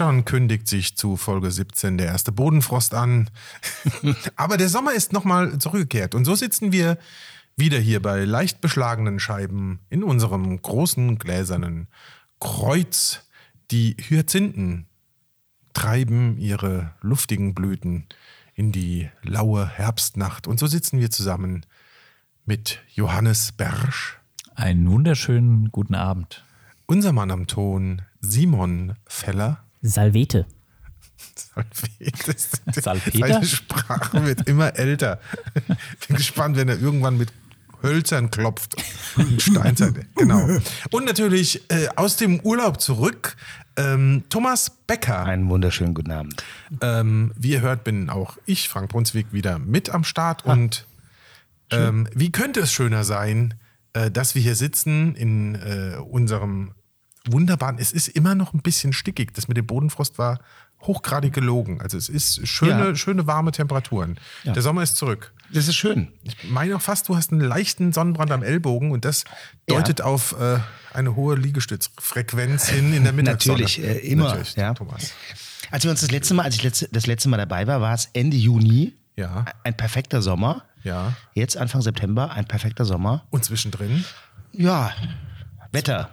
Schon kündigt sich zu Folge 17 der erste Bodenfrost an. Aber der Sommer ist nochmal zurückgekehrt. Und so sitzen wir wieder hier bei leicht beschlagenen Scheiben in unserem großen gläsernen Kreuz. Die Hyazinthen treiben ihre luftigen Blüten in die laue Herbstnacht. Und so sitzen wir zusammen mit Johannes Bersch. Einen wunderschönen guten Abend. Unser Mann am Ton, Simon Feller. Salvete. Salvete. Salpeter? Seine Sprache wird immer älter. Bin gespannt, wenn er irgendwann mit Hölzern klopft. Steinzeit, genau. Und natürlich äh, aus dem Urlaub zurück, ähm, Thomas Becker. Einen wunderschönen guten Abend. Ähm, wie ihr hört, bin auch ich, Frank Brunswick, wieder mit am Start. Und ähm, wie könnte es schöner sein, äh, dass wir hier sitzen in äh, unserem wunderbaren, es ist immer noch ein bisschen stickig. Das mit dem Bodenfrost war hochgradig gelogen. Also es ist schöne, Ja. schöne warme Temperaturen. Der Sommer ist zurück. Das ist schön. Ich meine auch fast, du hast einen leichten Sonnenbrand am Ellbogen und das deutet auf äh, eine hohe Liegestützfrequenz hin in der Mittagssonne. Natürlich, äh, immer, Natürlich, ja. Thomas. Als wir uns das letzte Mal, als ich letzte, das letzte Mal dabei war, war es Ende Juni. Ja. Ein perfekter Sommer. Ja. Jetzt Anfang September, ein perfekter Sommer. Und zwischendrin Ja, Wetter.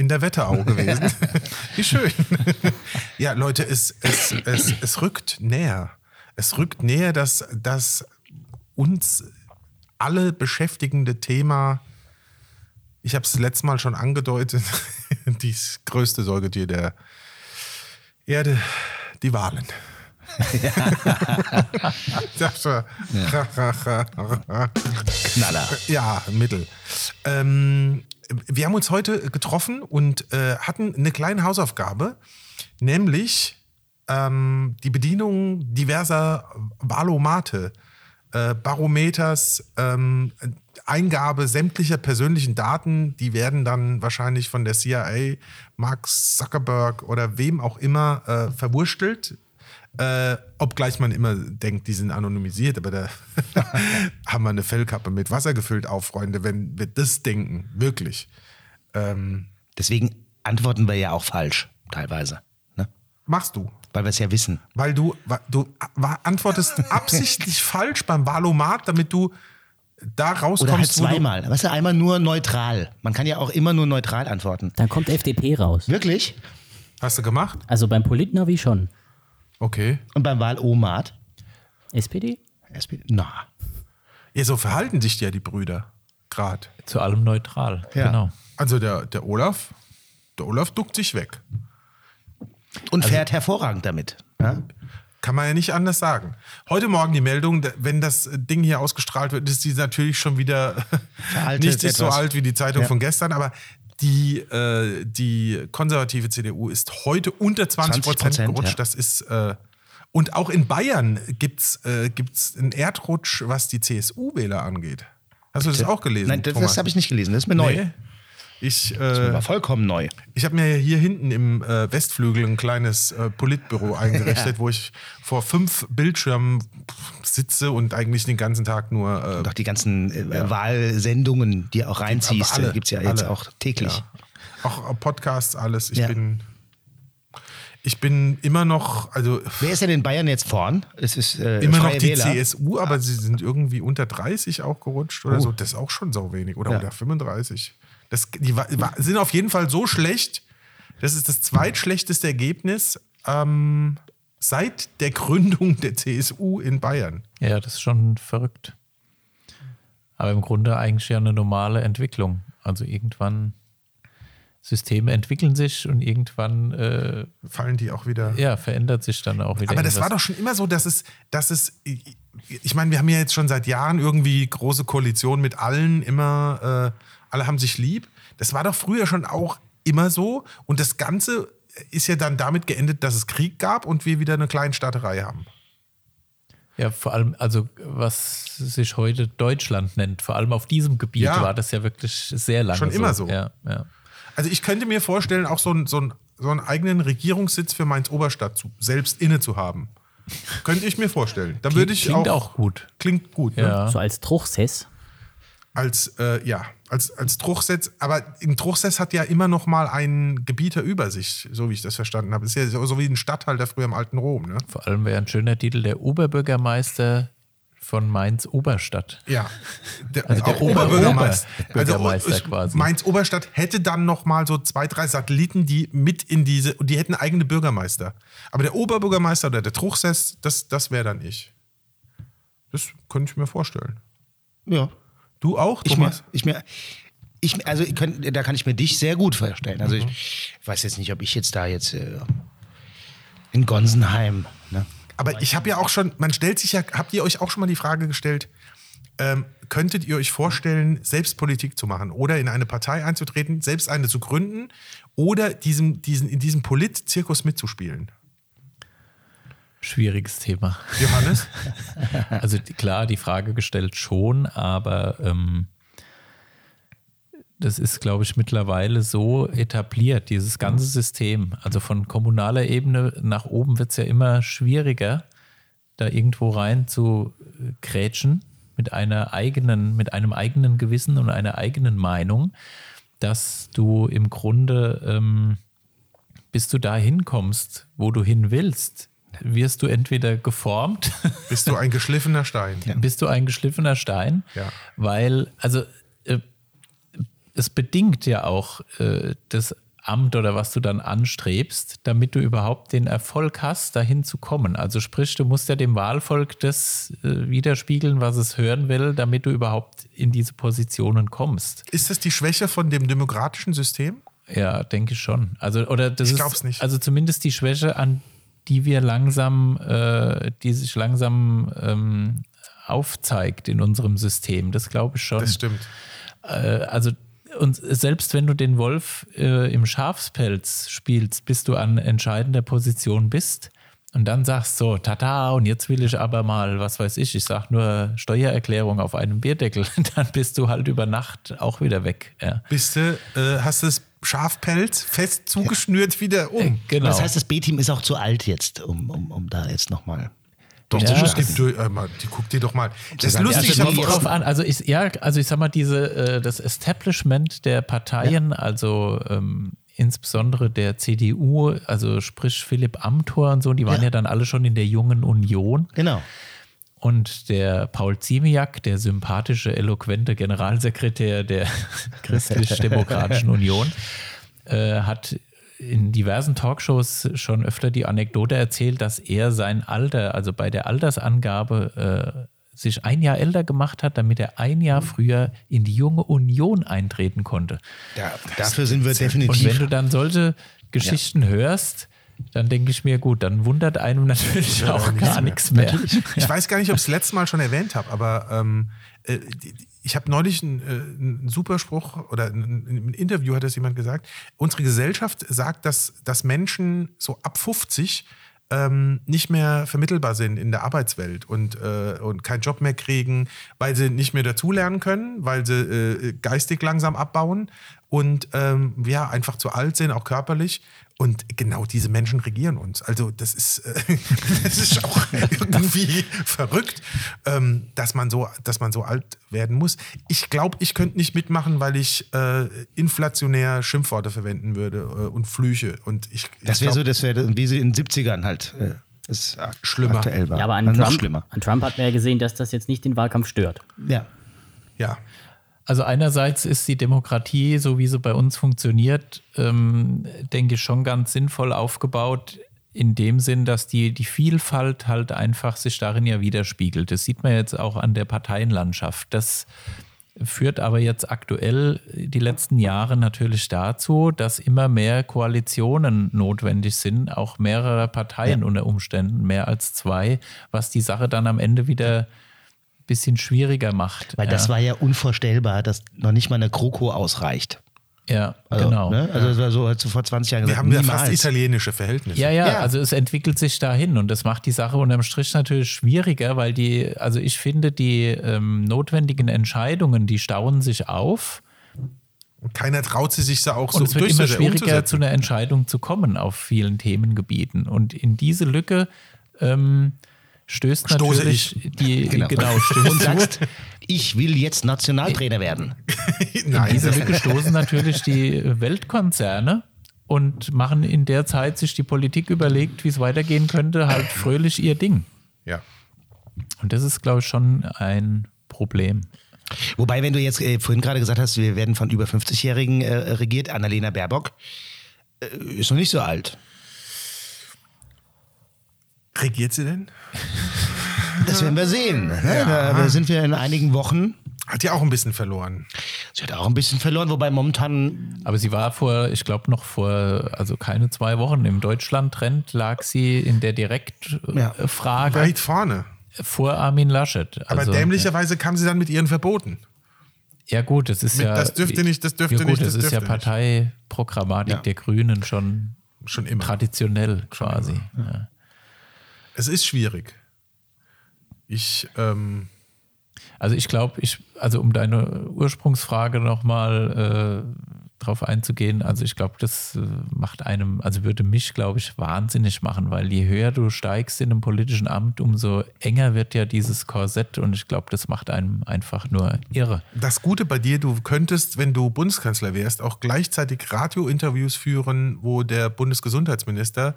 In der Wetterau gewesen. Wie schön. ja, Leute, es, es, es, es rückt näher. Es rückt näher, dass das uns alle beschäftigende Thema, ich habe es letztes Mal schon angedeutet, das größte Säugetier der Erde, die Wahlen. Das war- Knaller. ja, Mittel. Ähm, wir haben uns heute getroffen und äh, hatten eine kleine Hausaufgabe, nämlich ähm, die Bedienung diverser Valomate, äh, Barometers, ähm, Eingabe sämtlicher persönlichen Daten, die werden dann wahrscheinlich von der CIA, Mark Zuckerberg oder wem auch immer äh, verwurstelt. Äh, obgleich man immer denkt, die sind anonymisiert, aber da haben wir eine Fellkappe mit Wasser gefüllt auf, Freunde, wenn wir das denken, wirklich. Ähm, Deswegen antworten wir ja auch falsch, teilweise. Ne? machst du. Weil wir es ja wissen. Weil du, du antwortest absichtlich falsch beim Valomat, damit du da rauskommst, Oder halt zweimal. Weißt du, einmal nur neutral. Man kann ja auch immer nur neutral antworten. Dann kommt FDP raus. Wirklich? Hast du gemacht? Also beim Politnavi schon. Okay. Und beim Wahlomat? SPD? SPD? Na. Ja, so verhalten sich ja die Brüder gerade. Zu allem neutral. Ja. Genau. Also der, der Olaf, der Olaf duckt sich weg. Und fährt hervorragend damit. Ja? Kann man ja nicht anders sagen. Heute Morgen die Meldung, wenn das Ding hier ausgestrahlt wird, ist die natürlich schon wieder Veraltet nicht ist so alt wie die Zeitung Ja. von gestern, aber die, äh, die konservative CDU ist heute unter 20 Prozent 20%, gerutscht. ja. Das ist äh, und auch in Bayern gibt es äh, gibt's einen Erdrutsch, was die CSU-Wähler angeht. Hast du das auch gelesen? Nein, das, das habe ich nicht gelesen. Das ist mir neu. Nee. Ich, Das äh, war vollkommen neu. ich habe mir hier hinten im äh, Westflügel ein kleines äh, Politbüro eingerichtet, wo ich vor fünf Bildschirmen sitze und eigentlich den ganzen Tag nur. Äh, Und auch die ganzen äh, Wahlsendungen, die auch reinziehst, alle, gibt es ja jetzt alle. auch täglich. Ja. Auch äh, Podcasts, alles. Ich Ja. bin. Ich bin immer noch, also Wer ist denn in Bayern jetzt vorn? Es ist äh, immer noch die Wähler. CSU, aber sie sind irgendwie unter 30 auch gerutscht oder so. Das ist auch schon so wenig. Oder Ja. unter 35. Das, die sind auf jeden Fall so schlecht. Das ist das zweitschlechteste Ergebnis ähm, seit der Gründung der CSU in Bayern. Ja, das ist schon verrückt. Aber im Grunde eigentlich ja eine normale Entwicklung. Also irgendwann Systeme entwickeln sich und irgendwann äh, Fallen die auch wieder. ja, verändert sich dann auch wieder. Aber das war doch schon immer so, dass es, dass es, ich meine, wir haben ja jetzt schon seit Jahren irgendwie große Koalition mit allen, immer, äh, alle haben sich lieb. Das war doch früher schon auch immer so. Und das Ganze ist ja dann damit geendet, dass es Krieg gab und wir wieder eine Kleinstaaterei haben. Ja, vor allem, also was sich heute Deutschland nennt, vor allem auf diesem Gebiet Ja. war das ja wirklich sehr lange Schon immer so. Ja, ja. Also ich könnte mir vorstellen, auch so, ein, so, ein, so einen eigenen Regierungssitz für Mainz-Oberstadt zu, selbst inne zu haben. Könnte ich mir vorstellen. Da würde ich Klingt auch, auch gut. Klingt gut. Ne? Ja. So als Truchsess. als, äh, ja, als, als Truchsess. Aber ein Truchsess hat ja immer noch mal einen Gebieter über sich, so wie ich das verstanden habe. Das ist ja so wie ein Stadthalter früher im alten Rom. Ne? Vor allem wäre ein schöner Titel der Oberbürgermeister von Mainz-Oberstadt. Ja, der, Also der Oberbürgermeister. Oberbürgermeister also, quasi. Mainz Oberstadt hätte dann noch mal so zwei, drei Satelliten, die mit in diese, und die hätten eigene Bürgermeister. Aber der Oberbürgermeister oder der Truchsess, das, das wäre dann ich. Das könnte ich mir vorstellen. Ja. Du auch, Ich mir, Thomas? ich mir, ich, also ich könnt, da kann ich mir dich sehr gut vorstellen. Also ich weiß jetzt nicht, ob ich jetzt da jetzt äh, in Gonsenheim, ne? Aber ich habe ja auch schon, man stellt sich ja, habt ihr euch auch schon mal die Frage gestellt, ähm, könntet ihr euch vorstellen, selbst Politik zu machen oder in eine Partei einzutreten, selbst eine zu gründen oder diesem, diesen, in diesem Polit-Zirkus mitzuspielen? Schwieriges Thema. Johannes? Also klar, die Frage gestellt schon, aber ähm, das ist, glaube ich, mittlerweile so etabliert, dieses ganze System. Also von kommunaler Ebene nach oben wird es ja immer schwieriger, da irgendwo rein zu äh, grätschen mit einer eigenen, mit einem eigenen Gewissen und einer eigenen Meinung, dass du im Grunde, ähm, bis du da hinkommst, wo du hin willst, wirst du entweder geformt Bist du ein geschliffener Stein? bist du ein geschliffener Stein, Ja. weil, also äh, es bedingt ja auch äh, das Amt oder was du dann anstrebst, damit du überhaupt den Erfolg hast, dahin zu kommen. Also sprich, du musst ja dem Wahlvolk das äh, widerspiegeln, was es hören will, damit du überhaupt in diese Positionen kommst. Ist das die Schwäche von dem demokratischen System? Ja, denke ich schon. Also, oder das Ich ist glaub's nicht. also zumindest die Schwäche, an die wir langsam, äh, die sich langsam ähm, aufzeigt in unserem System. Das glaube ich schon. Das stimmt. Äh, also und selbst wenn du den Wolf äh, im Schafspelz spielst, bis du an entscheidender Position bist und dann sagst so, tata, und jetzt will ich aber mal, was weiß ich, ich sag nur Steuererklärung auf einem Bierdeckel, dann bist du halt über Nacht auch wieder weg. Ja. Bist du, äh, hast das Schafpelz fest zugeschnürt wieder um? Genau. Das heißt, das B-Team ist auch zu alt jetzt, um, um, um da jetzt nochmal. Doch, Ja. es gibt, äh, mal, die guck dir doch mal. Das ist lustig. Ja, ich also drauf an. Also ich, ja, also ich sag mal, diese, äh, das Establishment der Parteien, also ähm, insbesondere der CDU, also sprich Philipp Amthor und so, die waren ja, Ja. dann alle schon in der jungen Union. Genau. Und der Paul Ziemiak, der sympathische, eloquente Generalsekretär der Christlich-Demokratischen Union, äh, hat in diversen Talkshows schon öfter die Anekdote erzählt, dass er sein Alter, also bei der Altersangabe, äh, sich ein Jahr älter gemacht hat, damit er ein Jahr früher in die junge Union eintreten konnte. Da, dafür sind wir Und wenn definitiv. du dann solche Geschichten hörst, dann denke ich mir, gut, dann wundert einem natürlich auch gar nichts mehr. Ich weiß gar nicht, ob ich es letztes Mal schon erwähnt habe, aber ähm, äh, ich habe neulich einen, äh, einen Superspruch oder ein Interview hat das jemand gesagt. Unsere Gesellschaft sagt, dass, dass Menschen so ab 50 ähm, nicht mehr vermittelbar sind in der Arbeitswelt und, äh, und keinen Job mehr kriegen, weil sie nicht mehr dazulernen können, weil sie äh, geistig langsam abbauen und ähm, ja, einfach zu alt sind, auch körperlich. Und genau diese Menschen regieren uns. Also das ist, äh, das ist auch irgendwie verrückt, ähm, dass, man so, dass man so alt werden muss. Ich glaube, ich könnte nicht mitmachen, weil ich äh, inflationär Schimpfworte verwenden würde äh, und Flüche. Und ich, Das wäre so, das wäre wie sie in den 70ern halt. Äh, das ak- Schlimmer. aktuell war. Ja, aber an Trump, schlimmer. an Trump hat man ja gesehen, dass das jetzt nicht den Wahlkampf stört. Ja. Ja. Also einerseits ist die Demokratie, so wie sie bei uns funktioniert, ähm, denke ich schon ganz sinnvoll aufgebaut, in dem Sinn, dass die, die Vielfalt halt einfach sich darin ja widerspiegelt. Das sieht man jetzt auch an der Parteienlandschaft. Das führt aber jetzt aktuell die letzten Jahre natürlich dazu, dass immer mehr Koalitionen notwendig sind, auch mehrere Parteien unter Umständen, mehr als zwei, was die Sache dann am Ende wieder ein bisschen schwieriger macht. Weil das ja. war ja unvorstellbar, dass noch nicht mal eine GroKo ausreicht. Ja, Also, genau. Ne? Also das war so, so vor 20 Jahren Wir gesagt, haben ja fast italienische Verhältnisse. Ja, ja, Ja. also es entwickelt sich dahin und das macht die Sache unterm Strich natürlich schwieriger, weil die, also ich finde, die ähm, notwendigen Entscheidungen, die stauen sich auf Und keiner traut sie sich da auch und so es wird immer schwieriger, zu einer Entscheidung zu kommen auf vielen Themengebieten. Und in diese Lücke ähm, stößt Stoße natürlich die, Genau. genau, Und sagst, ich will jetzt Nationaltrainer werden. Nein, Diese das, Lücke stoßen natürlich die Weltkonzerne und machen in der Zeit sich die Politik überlegt, wie es weitergehen könnte, halt fröhlich ihr Ding. ja. Und das ist, glaube ich, schon ein Problem. Wobei, wenn du jetzt äh, vorhin gerade gesagt hast, wir werden von über 50-Jährigen äh, regiert, Annalena Baerbock äh, ist noch nicht so alt. Regiert sie denn? Das werden wir sehen. Ne? Da sind wir in einigen Wochen. Hat ja auch ein bisschen verloren. Sie hat auch ein bisschen verloren, wobei momentan Aber sie war vor, ich glaube noch vor, also keine zwei Wochen im Deutschland-Trend lag sie in der Ja. Direktfrage Weit vorne. vor Armin Laschet. Aber Also, dämlicherweise kam sie dann mit ihren Verboten. Ja gut, das ist Mit ja... das dürfte nicht, das dürfte ja, gut, nicht, das, das ist ja. Parteiprogrammatik Ja. der Grünen schon Schon immer. traditionell quasi. Ja. Es ist schwierig. Ich, ähm, Also ich glaube, ich, also um deine Ursprungsfrage nochmal äh, drauf einzugehen, also ich glaube, das äh, macht einem, also würde mich, glaube ich, wahnsinnig machen, weil je höher du steigst in einem politischen Amt, umso enger wird ja dieses Korsett und ich glaube, das macht einem einfach nur irre. das Gute bei dir, du könntest, wenn du Bundeskanzler wärst, auch gleichzeitig Radiointerviews führen, wo der Bundesgesundheitsminister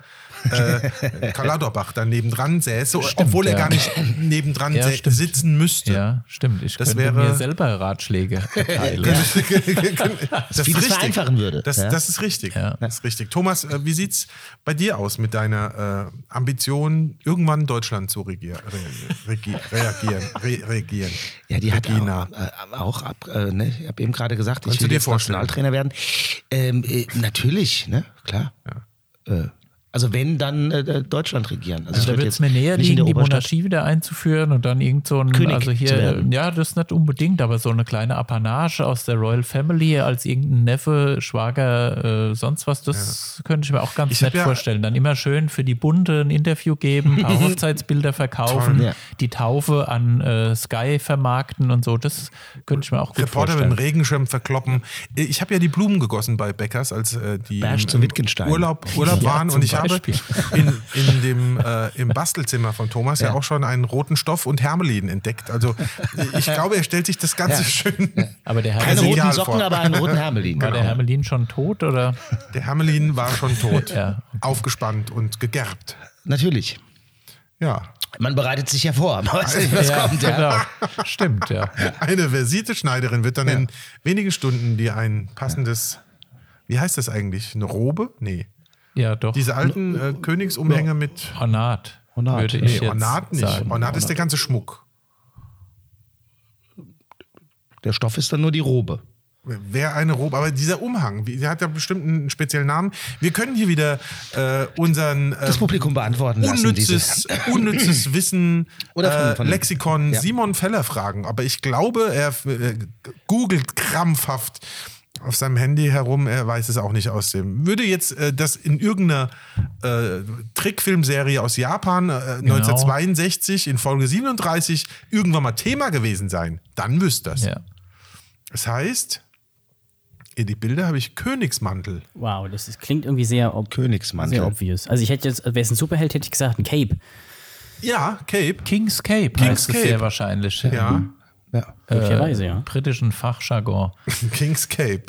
äh, Karl Lauterbach dann nebendran säße, obwohl er ja. gar nicht nebendran Ja, stimmt. sitzen müsste. Ja, stimmt. Ich Das könnte wäre- mir selber Ratschläge erteilen. das ist richtig. vereinfachen würde. Das, Ja. das ist richtig. Ja. Das ist richtig. Thomas, äh, wie sieht's bei dir aus mit deiner äh, Ambition, irgendwann Deutschland zu regier, re, regi, reagieren, re, regieren? Ja, die hat Regina. auch, äh, auch ab, äh, ne? ich habe eben gerade gesagt, Kannst ich will dir? Nationaltrainer werden. Ähm, äh, natürlich, ne? Klar. Äh, also wenn, dann äh, Deutschland regieren. Also, Also wird es mir näher liegen, die. Monarchie wieder einzuführen und dann irgend so ein, König also hier, werden. ja, das nicht unbedingt, aber so eine kleine Apanage aus der Royal Family als irgendein Neffe, Schwager, äh, sonst was, das könnte ich mir auch ganz Ich nett ja- vorstellen. Dann immer schön für die Bunte ein Interview geben, ein paar Hochzeitsbilder verkaufen, Toll. Ja. die Taufe an äh, Sky vermarkten und so, das könnte ich mir auch gut Reporter mit dem vorstellen. Regenschirm verkloppen. Ich habe ja die Blumen gegossen bei Bäckers, als äh, die Bersch im- im Wittgenstein. Urlaub, Urlaub Ja, waren. Und ich Beispiel. Habe in, in dem, äh, im Bastelzimmer von Thomas ja. Ja. auch schon einen roten Stoff und Hermelin entdeckt. Also ich glaube, er stellt sich das Ganze Ja. schön. Aber der Keine roten Socken, vor. aber einen roten Hermelin. war der Hermelin schon tot oder? Der Hermelin war schon tot, Ja, aufgespannt und gegerbt. Natürlich. Ja. Man bereitet sich ja vor. Man weiß nicht, was kommt. Ja. genau. Stimmt, ja. Eine versierte Schneiderin wird dann in wenigen Stunden dir ein passendes, wie heißt das eigentlich? Eine Robe? Nee. Ja, doch. Diese alten äh, Königsumhänge mit. Ornat, Ornat. würde Nee, ich jetzt Ornat nicht. sagen. Ornat ist der ganze Schmuck. Der Stoff ist dann nur die Robe. Wäre eine Robe, aber dieser Umhang, der hat ja bestimmt einen speziellen Namen. Wir können hier wieder äh, unseren Das ähm, Publikum beantworten lassen. unnützes, Wissen Oder von- äh, von- Lexikon Ja. Simon Feller fragen. Aber ich glaube, er äh, googelt krampfhaft auf seinem Handy herum, er weiß es auch nicht aus dem. Würde jetzt äh, das in irgendeiner äh, Trickfilmserie aus Japan äh, Genau. 1962 in Folge 37 irgendwann mal Thema gewesen sein, dann wüsste das. Ja. Das heißt, in die Bilder habe ich Königsmantel. Wow, das ist, klingt irgendwie sehr, ob, Königsmantel. sehr obvious. Also ich hätte jetzt, wäre es ein Superheld, hätte ich gesagt, ein Cape. Ja, Cape. King's Cape King's heißt es Cape. sehr wahrscheinlich. Ja, Ja. Möglicherweise, ja. Britischen Fachjargon. King's Cape.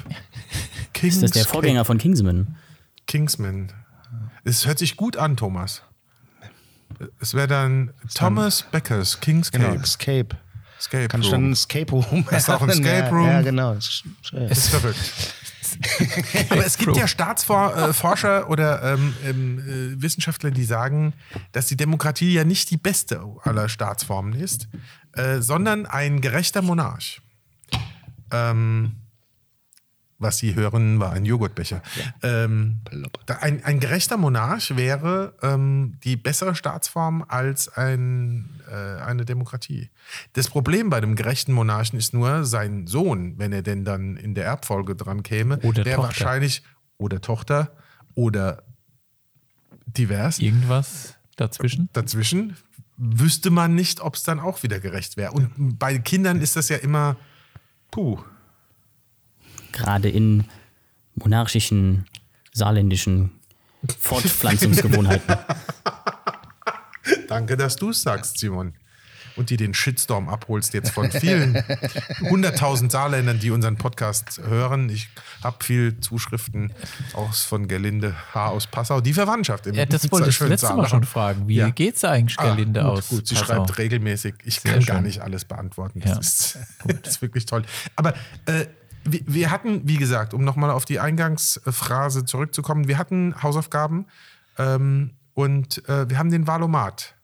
King's Ist das der Cape. Vorgänger von Kingsman? Kingsman. Es hört sich gut an, Thomas. Es wäre dann Thomas Beckers King's Genau, Cape. Escape. Escape Kann ich Room. dann ein Escape Room Hast du auch ein machen? Escape Room? Ja, ja genau. Das ist, verrückt. Aber es gibt ja Staatsforscher oder ähm, ähm, äh, Wissenschaftler, die sagen, dass die Demokratie ja nicht die beste aller Staatsformen ist, äh, sondern ein gerechter Monarch. Ähm, was Sie hören, war ein Joghurtbecher. Ähm, da- ein, ein gerechter Monarch wäre ähm, die bessere Staatsform als ein, äh, eine Demokratie. Das Problem bei dem gerechten Monarchen ist nur, sein Sohn, wenn er denn dann in der Erbfolge dran käme, Oder der Tochter. wahrscheinlich oder Tochter oder divers Irgendwas dazwischen? dazwischen, wüsste man nicht, ob es dann auch wieder gerecht wäre. Und bei Kindern ist das ja immer, puh. Gerade in monarchischen, saarländischen Fortpflanzungsgewohnheiten. Danke, dass du es sagst, Simon. Und die den Shitstorm abholst jetzt von vielen hunderttausend Saarländern, die unseren Podcast hören. Ich habe viel Zuschriften aus von Gerlinde H. aus Passau, die Verwandtschaft im Ja, das wollte ich schönen letzte Mal schon fragen. Wie Ja. geht's da eigentlich Ah, Gerlinde gut, aus? Gut, sie Passau? schreibt regelmäßig. Ich Sehr kann gar schön. nicht alles beantworten. Das, Ja. ist, das ist wirklich toll. Aber äh, wir, wir hatten, wie gesagt, um nochmal auf die Eingangsphrase zurückzukommen, wir hatten Hausaufgaben ähm, und äh, wir haben den Valomat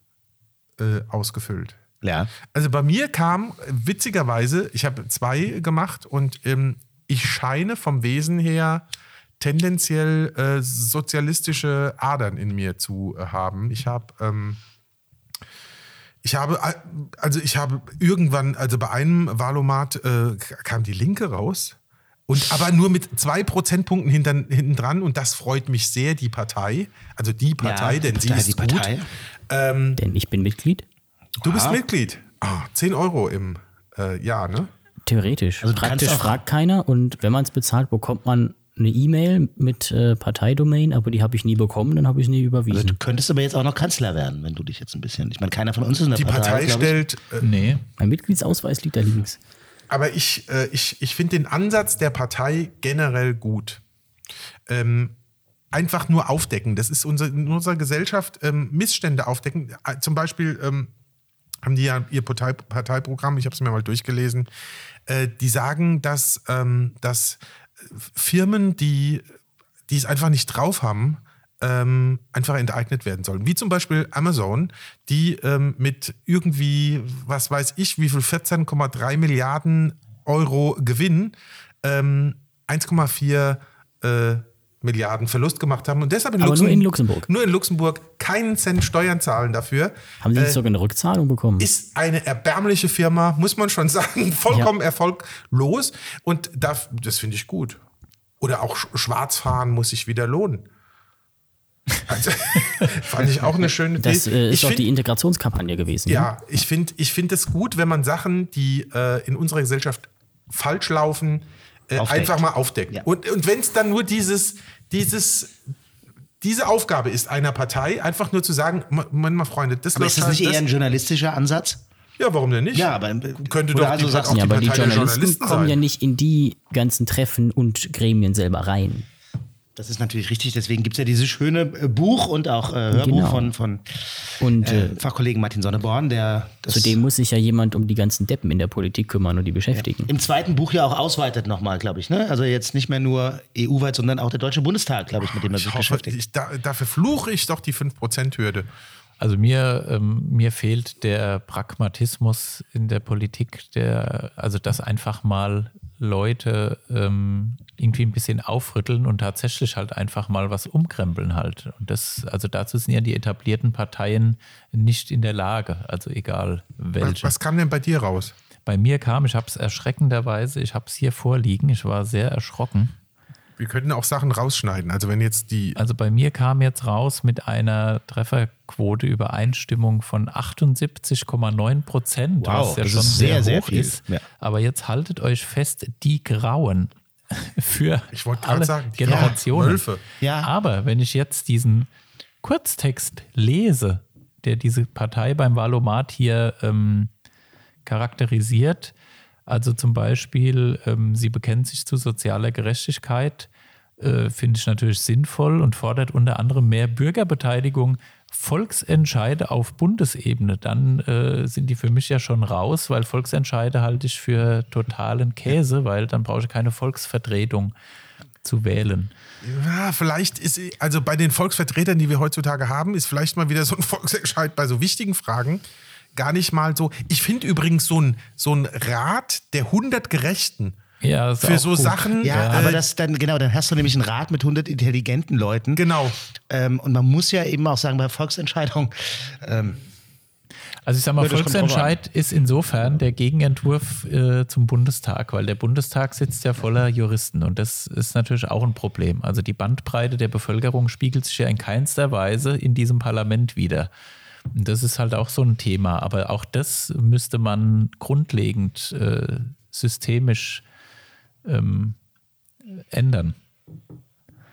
äh, ausgefüllt. Ja. Also bei mir kam witzigerweise, ich habe zwei gemacht und ähm, ich scheine vom Wesen her tendenziell äh, sozialistische Adern in mir zu äh, haben. Ich habe ähm, ich habe, äh, also ich habe irgendwann, also bei einem Wahlomat äh, kam die Linke raus. Und aber nur mit zwei Prozentpunkten hinten, hinten dran und das freut mich sehr, die Partei. Also die Partei, Ja, denn die sie Partei, ist die gut. Partei. Denn ich bin Mitglied. Du bist Mitglied. Ah, 10 Euro im äh, Jahr, ne? Theoretisch. Also Praktisch fragt keiner und wenn man es bezahlt, bekommt man eine E-Mail mit äh, Parteidomain, aber die habe ich nie bekommen, dann habe ich nie Also überwiesen. du könntest aber jetzt auch noch Kanzler werden, wenn du dich jetzt ein bisschen. Ich meine, keiner von uns ist in der Die Partei glaub ich. stellt, äh, Nee. mein Mitgliedsausweis liegt da links. aber ich, äh, ich, ich finde den Ansatz der Partei generell gut. Ähm, einfach nur aufdecken. Das ist unser, in unserer Gesellschaft ähm, Missstände aufdecken. Äh, Zum Beispiel ähm, haben die ja ihr Partei, Parteiprogramm, ich habe es mir mal durchgelesen, äh, die sagen, dass, ähm, dass Firmen, die, die es einfach nicht drauf haben, ähm, einfach enteignet werden sollen. Wie zum Beispiel Amazon, die ähm, mit irgendwie, was weiß ich, wie viel 14,3 Milliarden Euro Gewinn ähm, 1,4 äh, Milliarden Verlust gemacht haben und deshalb in, Aber nur Luxem- in Luxemburg. nur in Luxemburg keinen Cent Steuern zahlen dafür. Haben Sie nicht sogar eine Rückzahlung bekommen? Ist eine erbärmliche Firma, muss man schon sagen, vollkommen erfolglos. Und da, das finde ich gut. Oder auch Sch- Schwarzfahren muss sich wieder lohnen. Also, fand ich auch eine schöne Idee. das äh, ist ich doch find- die Integrationskampagne gewesen. ne? ja, ich finde ich find es gut, wenn man Sachen, die äh, in unserer Gesellschaft falsch laufen, äh, Aufdeckt. einfach mal aufdeckt. Ja. Und, und wenn es dann nur dieses, dieses, diese Aufgabe ist einer Partei, einfach nur zu sagen, Moment mal, Freunde, das Aber läuft ist das nicht halt- eher ein journalistischer Ansatz? Ja, warum denn nicht? Ja, aber, äh, könnte oder doch also die, sagst auch Ja, die aber die Partei der Journalisten Journalisten kommen sein. ja nicht in die ganzen Treffen und Gremien selber rein. Das ist natürlich richtig, deswegen gibt es ja dieses schöne äh, Buch und auch äh, Hörbuch Genau. von, von Und äh, äh, Fachkollegen Martin Sonneborn, der das zudem muss sich ja jemand um die ganzen Deppen in der Politik kümmern und die beschäftigen. im zweiten Buch ja auch ausweitet nochmal, glaube ich. Ne? Also jetzt nicht mehr nur EU-weit, sondern auch der Deutsche Bundestag, glaube ich, mit dem er sich Ich hoffe, beschäftigt. ich, da, dafür fluche ich doch die 5%-Hürde. Also mir, ähm, mir fehlt der Pragmatismus in der Politik, der, also dass einfach mal Leute ähm, irgendwie ein bisschen aufrütteln und tatsächlich halt einfach mal was umkrempeln halt. Und das, also dazu sind ja die etablierten Parteien nicht in der Lage, also egal Was, welche. was kam denn bei dir raus? Bei mir kam, ich habe es erschreckenderweise, ich habe es hier vorliegen, ich war sehr erschrocken. Wir könnten auch Sachen rausschneiden. Also wenn jetzt die Also bei mir kam jetzt raus mit einer Trefferquote Übereinstimmung von 78,9 Prozent, Wow, was ja das schon ist sehr, sehr, sehr hoch viel. ist. Ja. Aber jetzt haltet euch fest, die Grauen für Ich wollte gerade alle sagen, Generationen. Wölfe. Ja. Aber wenn ich jetzt diesen Kurztext lese, der diese Partei beim Wahlomat hier ähm, charakterisiert, also zum Beispiel, ähm, sie bekennt sich zu sozialer Gerechtigkeit, äh, finde ich natürlich sinnvoll und fordert unter anderem mehr Bürgerbeteiligung, Volksentscheide auf Bundesebene. Dann äh, sind die für mich ja schon raus, weil Volksentscheide halte ich für totalen Käse, weil dann brauche ich keine Volksvertretung zu wählen. Ja, vielleicht ist, also bei den Volksvertretern, die wir heutzutage haben, ist vielleicht mal wieder so ein Volksentscheid bei so wichtigen Fragen gar nicht mal so. Ich finde übrigens so ein, so ein Rat der 100 Gerechten Ja, für auch so gut. Sachen. Ja, äh, aber das dann, genau, dann hast du nämlich einen Rat mit 100 intelligenten Leuten. Genau. Ähm, und man muss ja eben auch sagen, bei Volksentscheidungen, ähm, Also ich sag mal, Volksentscheid ist insofern der Gegenentwurf äh, zum Bundestag, weil der Bundestag sitzt ja voller Juristen und das ist natürlich auch ein Problem. Also die Bandbreite der Bevölkerung spiegelt sich ja in keinster Weise in diesem Parlament wieder. Das ist halt auch so ein Thema, aber auch das müsste man grundlegend äh, systemisch ähm, ändern.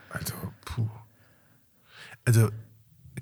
Also, puh. Also,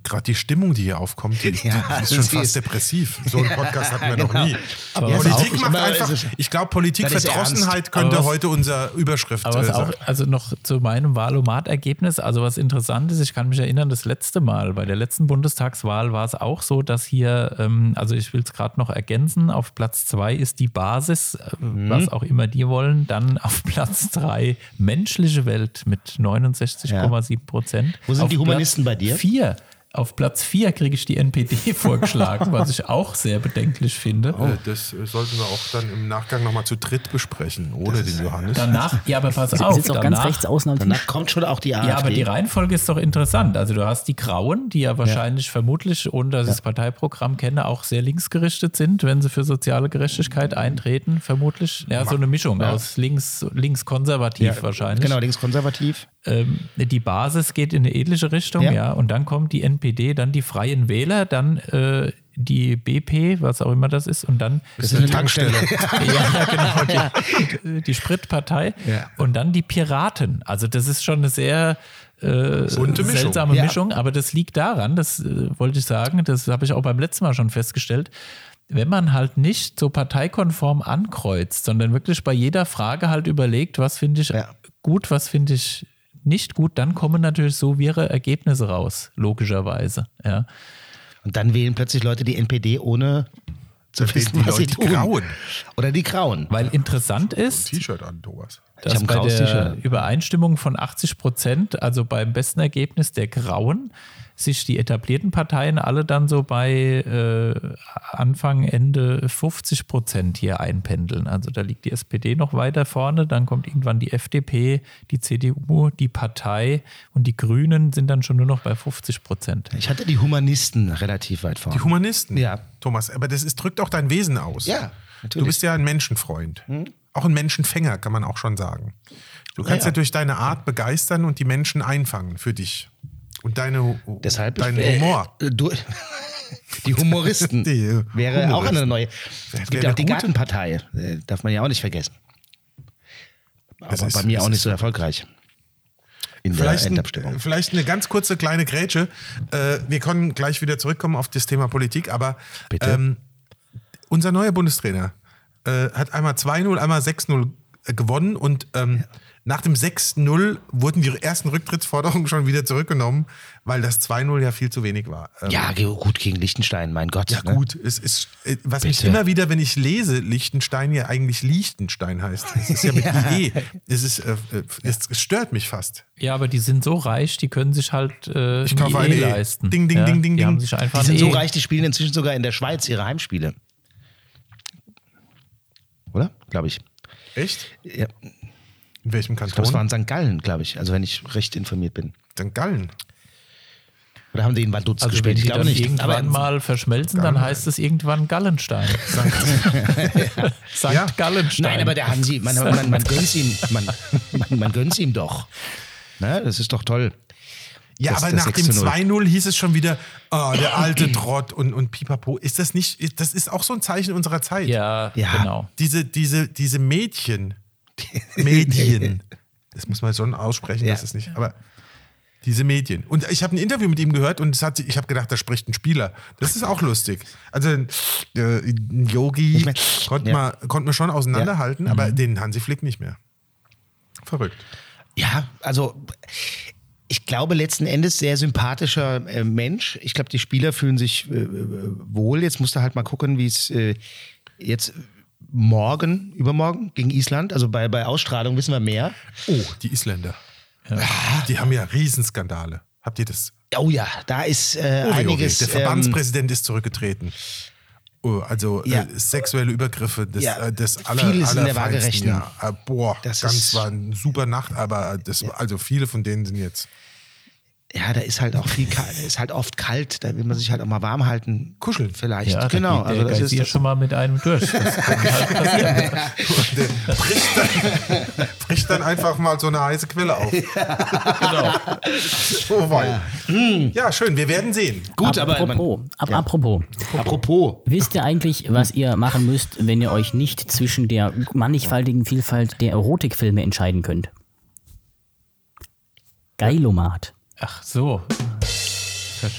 gerade die Stimmung, die hier aufkommt, die, Ja, die ist schon sie fast ist- depressiv. So einen Podcast hatten wir noch Genau. nie. Aber Ja, Politik auch- macht aber einfach, ist- ich glaube, Politikverdrossenheit könnte was- heute unsere Überschrift Aber was äh, auch, sein. also noch zu meinem Wahlomat-Ergebnis, also was interessant ist, ich kann mich erinnern, das letzte Mal, bei der letzten Bundestagswahl war es auch so, dass hier, ähm, also ich will es gerade noch ergänzen, auf Platz zwei ist die Basis, äh, Mhm. was auch immer die wollen, dann auf Platz drei menschliche Welt mit 69,7 Prozent. Wo sind Auf die Humanisten Platz bei dir? Vier. Auf Platz vier kriege ich die NPD vorgeschlagen, was ich auch sehr bedenklich finde. Äh, Das äh, sollten wir auch dann im Nachgang nochmal zu dritt besprechen, ohne den Johannes. Danach, ja, aber pass Sie auf, sitzt auch ganz danach- rechts außen am Tisch. Danach kommt schon auch die AfD. Ja, aber die Reihenfolge ist doch interessant. Also du hast die Grauen, die ja wahrscheinlich vermutlich, ohne dass ich das Parteiprogramm kenne, auch sehr linksgerichtet sind, wenn sie für soziale Gerechtigkeit eintreten, vermutlich. Ja, so eine Mischung aus links, linkskonservativ wahrscheinlich. Genau, linkskonservativ. Ähm, die Basis geht in eine ähnliche Richtung, ja. Ja. und dann kommt die NPD, dann die Freien Wähler, dann äh, die BP, was auch immer das ist, und dann Das ist eine Tankstelle. ja, ja, genau, die, die Spritpartei Ja. und dann die Piraten. Also das ist schon eine sehr äh, Bunte Mischung. seltsame Ja. Mischung, aber das liegt daran, das äh, wollte ich sagen, das habe ich auch beim letzten Mal schon festgestellt, wenn man halt nicht so parteikonform ankreuzt, sondern wirklich bei jeder Frage halt überlegt, was finde ich Ja. gut, was finde ich nicht gut, dann kommen natürlich so wirre Ergebnisse raus, logischerweise. Ja. Und dann wählen plötzlich Leute die NPD ohne zu wissen, die was sie tun. Grauen. Oder die Grauen. Weil interessant ist, T-Shirt an, Thomas. dass ein bei graues der T-Shirt. Übereinstimmung von 80 Prozent, also beim besten Ergebnis der Grauen, sich die etablierten Parteien alle dann so bei äh, Anfang, Ende 50 Prozent hier einpendeln. Also da liegt die SPD noch weiter vorne, dann kommt irgendwann die FDP, die CDU, die Partei und die Grünen sind dann schon nur noch bei 50 Prozent. Ich hatte die Humanisten relativ weit vorne. Die Humanisten. Ja. Thomas, aber das ist, drückt auch dein Wesen aus. Ja, Du natürlich. Hm? bist ja ein Menschenfreund. Auch ein Menschenfänger, kann man auch schon sagen. Du kannst ja, ja. durch deine Art begeistern und die Menschen einfangen für dich. Und deine, Deshalb deinen äh, Humor. äh, du, die Humoristen. Die, wäre auch Humoristen. eine neue. Es gibt ja auch die? Gartenpartei. äh, Darf man ja auch nicht vergessen. Aber ist- bei mir auch nicht so erfolgreich. In der Vielleicht, ein, Endabstimmung. vielleicht eine ganz kurze kleine Grätsche. Äh, wir können gleich wieder zurückkommen auf das Thema Politik, aber? Ähm, unser neuer Bundestrainer äh, hat einmal 2-0, einmal 6-0 gewonnen und ähm, nach dem 6-0 wurden die ersten Rücktrittsforderungen schon wieder zurückgenommen, weil das 2-0 ja viel zu wenig war. Ähm, Ja, gut gegen Liechtenstein, mein Gott. ja, ne? gut. Es ist, äh, was mich Bitte. immer wieder, wenn ich lese, Liechtenstein ja eigentlich Liechtenstein heißt. Es ist ja mit IE. Es, ist, äh, äh, es, es stört mich fast. Ja, aber die sind so reich, die können sich halt äh, Ich kaufe E eine E. leisten. Ding, ding, ja, ding, ding, Die haben ding. sich einfach Die sind ein so E. reich, die spielen inzwischen sogar in der Schweiz ihre Heimspiele. Oder? Glaube ich. Echt? Ja, In welchem ich glaube, es war Kanton? in St. Gallen, glaube ich. Also wenn ich recht informiert bin. St. Gallen. Oder haben die in Vaduz Also gespielt? wenn Ich glaube nicht. irgendwann Aber mal verschmelzen, dann heißt es irgendwann Gallenstein. St. Ja. Gallenstein. Nein, aber der Hansi, man, man, man gönnt ihm, man, man, man gönnt's ihm doch. Ne? Das ist doch toll. Ja, Das- aber das nach dem 6 zu 0. 2-0 hieß es schon wieder, oh, der alte Trott und, und Pipapo. Ist das nicht, das ist auch so ein Zeichen unserer Zeit. ja, Ja. genau. Diese, diese, diese Mädchen, Medien, das muss man schon aussprechen, Ja. das ist nicht, aber diese Medien. Und ich habe ein Interview mit ihm gehört und hat, ich habe gedacht, da spricht ein Spieler. Das ist auch lustig. Also äh, ein Yogi Ich mein, konnte ja. man, schon auseinanderhalten, aber den Hansi Flick nicht mehr. Verrückt. Ja, also ich glaube letzten Endes sehr sympathischer äh, Mensch. Ich glaube, die Spieler fühlen sich äh, äh, wohl. Jetzt musst du halt mal gucken, wie es äh, jetzt morgen, übermorgen gegen Island, also bei, bei Ausstrahlung wissen wir mehr. Oh, die Isländer. Die haben ja Riesenskandale. Habt ihr das? Oh ja, da ist äh, Oh, einiges. Der ähm, Verbandspräsident ist zurückgetreten. Oh, also Ja. äh, sexuelle Übergriffe des, Ja. äh, des aller, Vieles in der Waagerechten. Ja. Äh, boah, Das ganz ist- war eine super Nacht, aber das, also viele von denen sind jetzt ja, da ist halt auch viel kalt, ist halt oft kalt, da will man sich halt auch mal warm halten. Kuscheln. Vielleicht. Ja, genau. da geht der Also das ist das, schon mal mit einem durch. Das kann halt passieren. Der bricht dann, bricht dann einfach mal so eine heiße Quelle auf. genau. So weit. Ja, schön, wir werden sehen. gut, aber man, apropos, ab, apropos, apropos. wisst ihr eigentlich, was ihr machen müsst, wenn ihr euch nicht zwischen der mannigfaltigen Vielfalt der Erotikfilme entscheiden könnt? Geilomat. Ach so.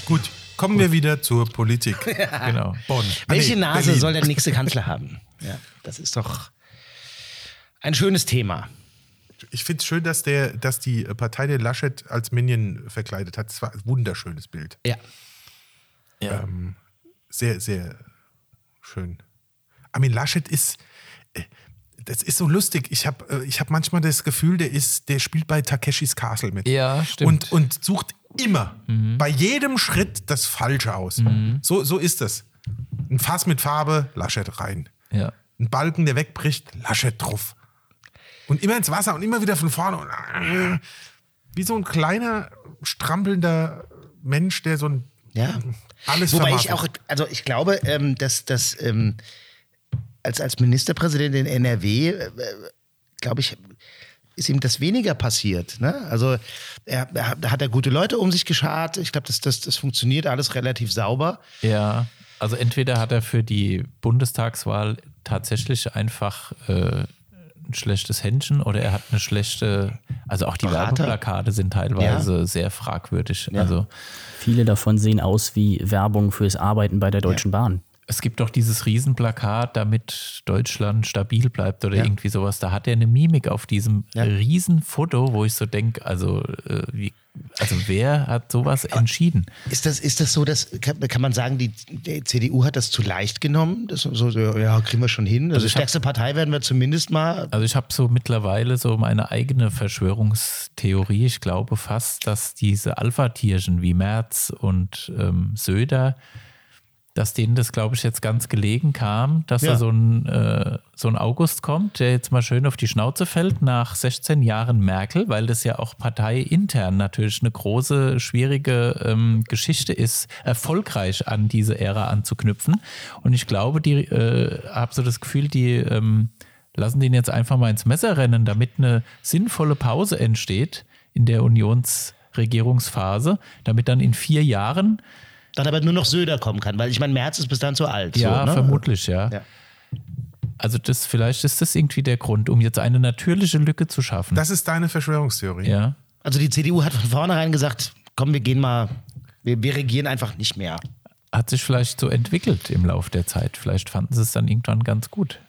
Gut, kommen wir wieder zur Politik. Genau. Bonn. Ah, Welche nee, Nase Berlin. soll der nächste Kanzler haben? Ja, das ist doch ein schönes Thema. Ich finde es schön, dass, der, dass die Partei der Laschet als Minion verkleidet hat. Das war ein wunderschönes Bild. Ja. Ja. Sehr, sehr schön. Armin Laschet ist, äh, das ist so lustig. Ich habe äh, ich hab manchmal das Gefühl, der, ist, der spielt bei Takeshis Castle mit. Ja, stimmt. Und, und sucht immer, bei jedem Schritt das Falsche aus. So, so ist es. Ein Fass mit Farbe, Laschet rein. ja. Ein Balken, der wegbricht, Laschet drauf. Und immer ins Wasser und immer wieder von vorne. Und, äh, wie so ein kleiner, strampelnder Mensch, der so ein Ja. alles Wobei vermarktet. ich auch, also ich glaube, ähm, dass das ähm, als, als Ministerpräsident in NRW, äh, glaube ich, ist ihm das weniger passiert. Ne? Also er, er hat, da hat er gute Leute um sich geschart. Ich glaube, das, das, das funktioniert alles relativ sauber. Ja, also entweder hat er für die Bundestagswahl tatsächlich einfach äh, ein schlechtes Händchen oder er hat eine schlechte, also auch die. Werbeplakate sind teilweise sehr fragwürdig. Also Viele davon sehen aus wie Werbung fürs Arbeiten bei der Deutschen Bahn. Es gibt doch dieses Riesenplakat, damit Deutschland stabil bleibt oder irgendwie sowas. Da hat er eine Mimik auf diesem Riesenfoto, wo ich so denke, also, äh, wie, also wer hat sowas entschieden? Ist das, ist das so, dass kann, kann man sagen, die, die CDU hat das zu leicht genommen? Das so, ja, kriegen wir schon hin. Also, hab- stärkste Partei werden wir zumindest mal. Also ich habe so mittlerweile so meine eigene Verschwörungstheorie. Ich glaube fast, dass diese Alpha-Tierchen wie Merz und ähm, Söder, dass denen das, glaube ich, jetzt ganz gelegen kam, dass Ja. da so ein, äh, so ein August kommt, der jetzt mal schön auf die Schnauze fällt nach 16 Jahren Merkel, weil das ja auch parteiintern natürlich eine große, schwierige ähm, Geschichte ist, erfolgreich an diese Ära anzuknüpfen. Und ich glaube, die äh, habe so das Gefühl, die ähm, lassen den jetzt einfach mal ins Messer rennen, damit eine sinnvolle Pause entsteht in der Unionsregierungsphase, damit dann in vier Jahren, Dann aber nur noch Söder kommen kann, weil ich meine, März ist bis dann zu alt. ja, so, ne? vermutlich, ja. Ja. Also das, vielleicht ist das irgendwie der Grund, um jetzt eine natürliche Lücke zu schaffen. Das ist deine Verschwörungstheorie. ja. Also die CDU hat von vornherein gesagt, komm, wir gehen mal, wir, wir regieren einfach nicht mehr. Hat sich vielleicht so entwickelt im Laufe der Zeit. Vielleicht fanden sie es dann irgendwann ganz gut.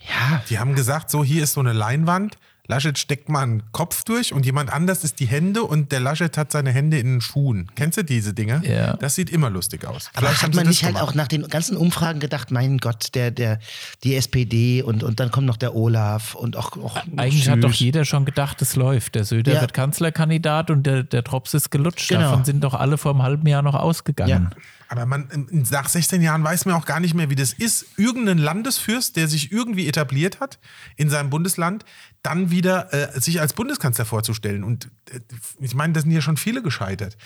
Ja, Die haben gesagt, so hier ist so eine Leinwand, Laschet steckt mal einen Kopf durch und jemand anders ist die Hände und der Laschet hat seine Hände in den Schuhen. Kennst du diese Dinge? Ja. Das sieht immer lustig aus. aber hat man nicht halt auch nach den ganzen Umfragen gedacht, mein Gott, der, der, die SPD und, und dann kommt noch der Olaf und auch, auch Eigentlich süß. hat doch jeder schon gedacht, es läuft. Der Söder Ja. wird Kanzlerkandidat und der, der Drops ist gelutscht. Genau. Davon sind doch alle vor einem halben Jahr noch ausgegangen. Aber man, nach 16 Jahren weiß man auch gar nicht mehr, wie das ist. Irgendein Landesfürst, der sich irgendwie etabliert hat in seinem Bundesland, dann wieder äh, sich als Bundeskanzler vorzustellen. Und äh, ich meine, da sind ja schon viele gescheitert.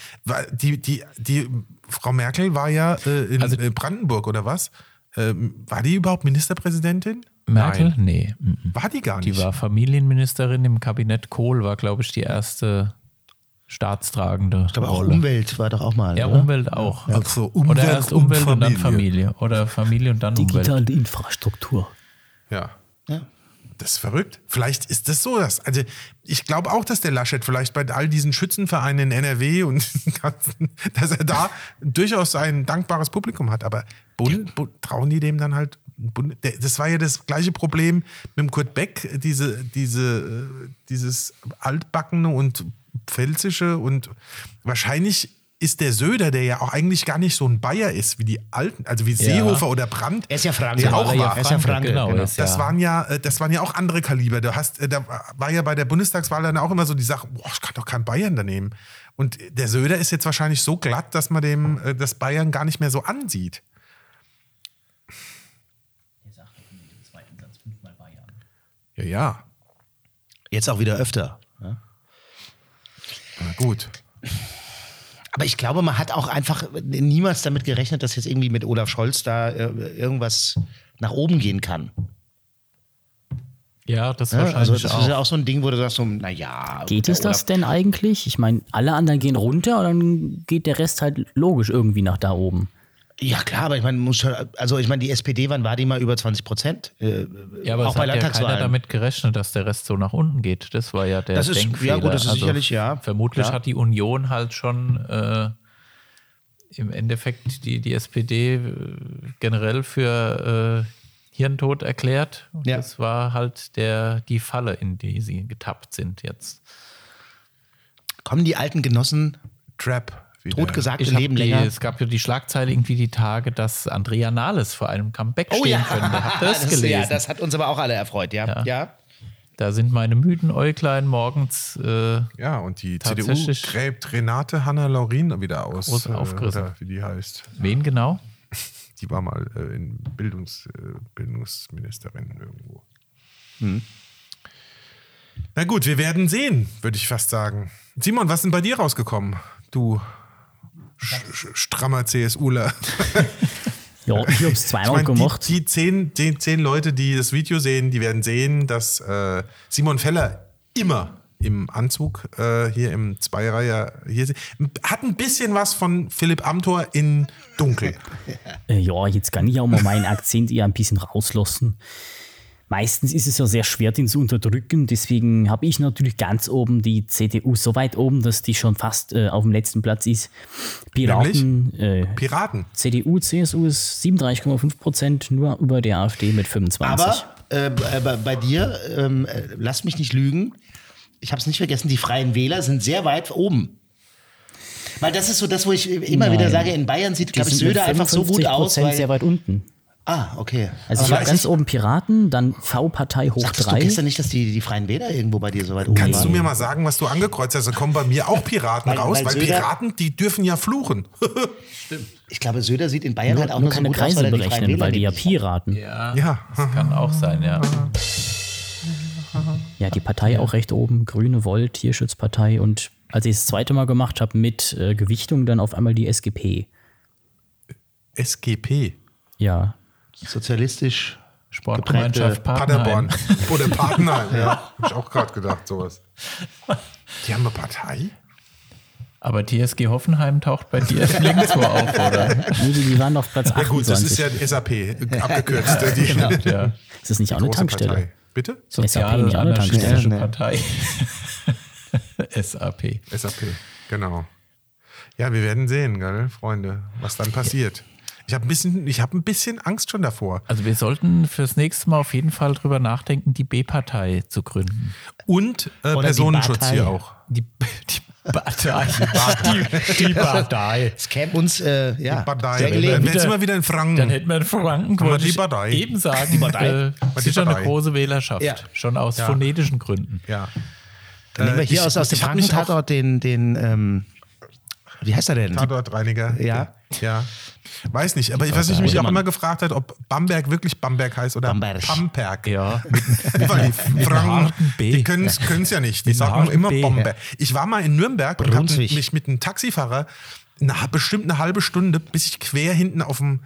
Die, die, die Frau Merkel war ja äh, in Also- äh, Brandenburg oder was? Ähm, war die überhaupt Ministerpräsidentin? Merkel? Nein. Nee. War die gar Die nicht. war Familienministerin im Kabinett Kohl, war, glaube ich, die erste staatstragende Aber auch Rolle. Umwelt war doch auch mal. Ja, oder? Umwelt auch. Ach so, Oder Umwelt erst und Umwelt und, dann Familie. Oder Familie und dann Umwelt. Digitale Infrastruktur. ja. Ja. Das ist verrückt. Vielleicht ist das so. Dass, also ich glaube auch, dass der Laschet vielleicht bei all diesen Schützenvereinen in NRW und ganzen, dass er da durchaus ein dankbares Publikum hat. Aber Bund, Bund, trauen die dem dann halt. Bund, das war ja das gleiche Problem mit dem Kurt Beck, diese, diese, äh, dieses altbackene und pfälzische und wahrscheinlich ist der Söder, der ja auch eigentlich gar nicht so ein Bayer ist wie die alten, also wie Seehofer oder Brandt. Er ist ja Franke. Der auch War. Er ist ja Franke, genau. genau. Das ja, waren ja, äh, das waren ja auch andere Kaliber. Du hast, äh, da war ja bei der Bundestagswahl dann auch immer so die Sache, boah, ich kann doch kein Bayern da nehmen. Und der Söder ist jetzt wahrscheinlich so glatt, dass man dem äh, das Bayern gar nicht mehr so ansieht. Ja, ja. Jetzt auch wieder öfter. Na gut. Aber ich glaube, man hat auch einfach niemals damit gerechnet, dass jetzt irgendwie mit Olaf Scholz da äh, irgendwas nach oben gehen kann. ja, das Ja, wahrscheinlich also das auch. ist ja auch so ein Ding, wo du sagst so, naja. Geht es das denn eigentlich? Ich meine, alle anderen gehen runter und dann geht der Rest halt logisch irgendwie nach da oben. Ja klar, aber ich meine, muss schon, also ich meine, die SPD, wann war die mal über 20 Prozent? Äh, ja, aber auch es bei hat ja keiner damit gerechnet, dass der Rest so nach unten geht. Das war ja der Das ist- Denkfehler. ja gut, das ist sicherlich, ja. Vermutlich Ja. hat die Union halt schon äh, im Endeffekt die, die SPD äh, generell für äh, Hirntod erklärt. Und Ja. das war halt der, die Falle, in die sie getappt sind jetzt. Kommen die alten Genossen Trap. Wieder. totgesagte Ich Leben die, länger? Es gab ja die Schlagzeile irgendwie die Tage, dass Andrea Nahles vor einem Comeback stehen könnte. Habt ihr das, gelesen? Ja, das hat uns aber auch alle erfreut, ja. Ja. ja. da sind meine müden Äuglein morgens äh, Ja, und die CDU gräbt Renate Hanna Laurin wieder aus. Groß äh, aufgerissen. Oder wie die heißt. wen genau? Die war mal äh, in Bildungs, äh, Bildungsministerin irgendwo. Hm. Na gut, wir werden sehen, würde ich fast sagen. Simon, was ist denn bei dir rausgekommen? Du strammer CSUler. Ja, ich habe es Ich zweimal meine, gemacht. die, die, zehn, die zehn Leute, die das Video sehen, die werden sehen, dass äh, Simon Feller immer im Anzug äh, hier im Zweireiher hier hat ein bisschen was von Philipp Amthor in Dunkel. Ja, jetzt kann ich auch mal meinen Akzent eher ein bisschen rauslassen. Meistens ist es ja sehr schwer, den zu unterdrücken. Deswegen habe ich natürlich ganz oben die CDU so weit oben, dass die schon fast äh, auf dem letzten Platz ist. Piraten, äh, Piraten. CDU, CSU ist 37,5 Prozent, nur über der AfD mit 25. Aber äh, bei, bei dir, ähm, äh, lass mich nicht lügen, ich habe es nicht vergessen, die Freien Wähler sind sehr weit oben. Weil das ist so das, wo ich immer Nein. wieder sage, in Bayern sieht, glaube ich, Söder einfach so gut aus. 55% Weil, sehr weit unten. Ah, okay. Also Aber ich habe ganz oben Piraten, dann V-Partei hoch Sagtest du 3. gestern nicht, dass die, die Freien Wähler irgendwo bei dir so weit oben Kannst waren? du mir mal sagen, was du angekreuzt hast? Da kommen bei mir auch Piraten Weil- raus, weil weil, Piraten, die dürfen ja fluchen. Ich glaube, Söder sieht in Bayern Nur, halt auch nur nur so keine gut aus, Kreise weil er die Freien berechnen, Wähler weil die ja. Piraten. Ja, Ja. das kann auch sein, ja. Ja, die Partei auch recht oben, Grüne, Volt, Tierschutzpartei und als ich das zweite Mal gemacht habe mit äh, Gewichtung, dann auf einmal die SGP. SGP. Ja, Sozialistisch. Sportgemeinschaft Paderborn. Paderborn. Oder Patenheim, ja. Hab ich auch gerade gedacht, sowas. Die haben eine Partei? Aber TSG Hoffenheim taucht bei dir nirgendwo auf, oder? nee, die, waren auf Platz Ja gut, das 28. ist ja die SAP, abgekürzt. äh, die Genau, ja. ist das nicht auch eine Tankstelle? Partei. Bitte? SAP nicht auch eine Tankstelle? Sozial-anarchistische Nee. Partei. SAP. SAP, genau. Ja, wir werden sehen, gell, Freunde, was dann passiert. Ich habe ein, bisschen- ich hab ein bisschen Angst schon davor. Also wir sollten fürs nächste Mal auf jeden Fall drüber nachdenken, die B-Partei zu gründen. Und äh, die Personenschutz hier auch. Die, die Partei. Die, die Partei. Es käme uns äh, ja, Partei. sehr Dann gelegen. wir wieder in Franken. Dann hätten wir in Franken, wir wollte die ich Partei. eben sagen, die Partei. Äh, die sicher eine große Wählerschaft. Ja. Schon aus Ja. phonetischen Gründen. ja. Dann nehmen wir Äh, hier ich- aus, aus dem Franken-Tatort den, den ähm, wie heißt er denn? Tatortreiniger. Ja. Ja. Weiß nicht, aber was ich mich auch immer gefragt hat, ob Bamberg wirklich Bamberg heißt oder Bamberg. Pamperg. Ja. Die Franken, die können es ja nicht. Die sagen immer B. Bombe. Ich war mal in Nürnberg und habe mich mit einem Taxifahrer eine, bestimmt eine halbe Stunde, bis ich quer hinten auf dem.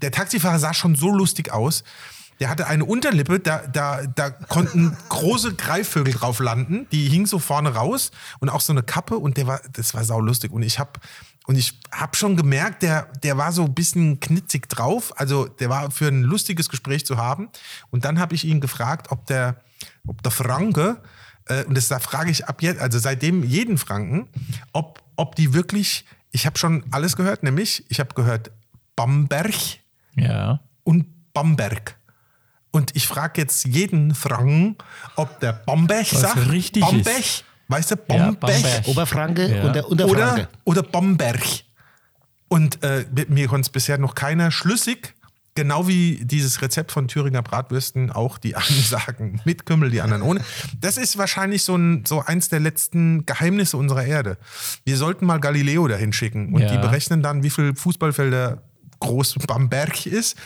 Der Taxifahrer sah schon so lustig aus. Der hatte eine Unterlippe, da, da, da konnten große Greifvögel drauf landen. Die hing so vorne raus und auch so eine Kappe und der war, das war saulustig. Und ich habe und ich habe schon gemerkt, der, der war so ein bisschen knitzig drauf. Also der war für ein lustiges Gespräch zu haben. Und dann habe ich ihn gefragt, ob der, ob der Franke, äh, und das da frage ich ab jetzt, also seitdem jeden Franken, ob, ob die wirklich, ich habe schon alles gehört, nämlich ich habe gehört Bamberg Ja. und Bamberg. Und ich frage jetzt jeden Franken, ob der Bamberg sagt, richtig Bamberg, ist. weißt du, Ja, Bamberg, Bamberg. Oberfranke Ja. und der Unterfranke. oder, oder Bomberg. Und äh, mir konnte es bisher noch keiner schlüssig, genau wie dieses Rezept von Thüringer Bratwürsten, auch die einen sagen mit Kümmel, die anderen ohne. Das ist wahrscheinlich so, ein, so eins der letzten Geheimnisse unserer Erde. Wir sollten mal Galileo dahin schicken und Ja. die berechnen dann, wie viel Fußballfelder groß Bamberg ist.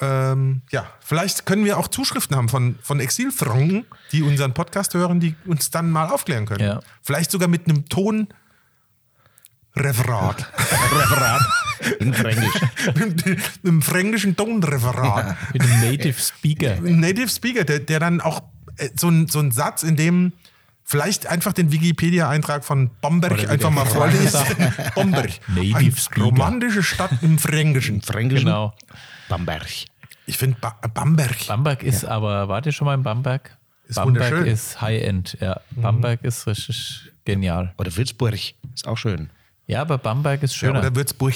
Ähm, ja, vielleicht können wir auch Zuschriften haben von, von Exilfranken, die unseren Podcast hören, die uns dann mal aufklären können. Ja. Vielleicht sogar mit einem Ton. Referat. Referat in Fränkisch. Im fränkischen Tonreferat. Mit einem Native Speaker. Ein Native Speaker, der, der dann auch äh, so ein, so ein Satz, in dem vielleicht einfach den Wikipedia-Eintrag von Bomberg einfach mal vorliest. Bomberg. Native Speaker. romantische Stadt im Fränkischen. Fränkischen Genau. Bamberg. Ich finde ba Bamberg. Bamberg ist aber, wart ihr schon mal in Bamberg? Ist Bamberg wunderschön. ist High-End, ja. Bamberg ist richtig genial. Oder Würzburg. Ist auch schön. Ja, aber Bamberg ist Ja, schöner. oder Würzburg.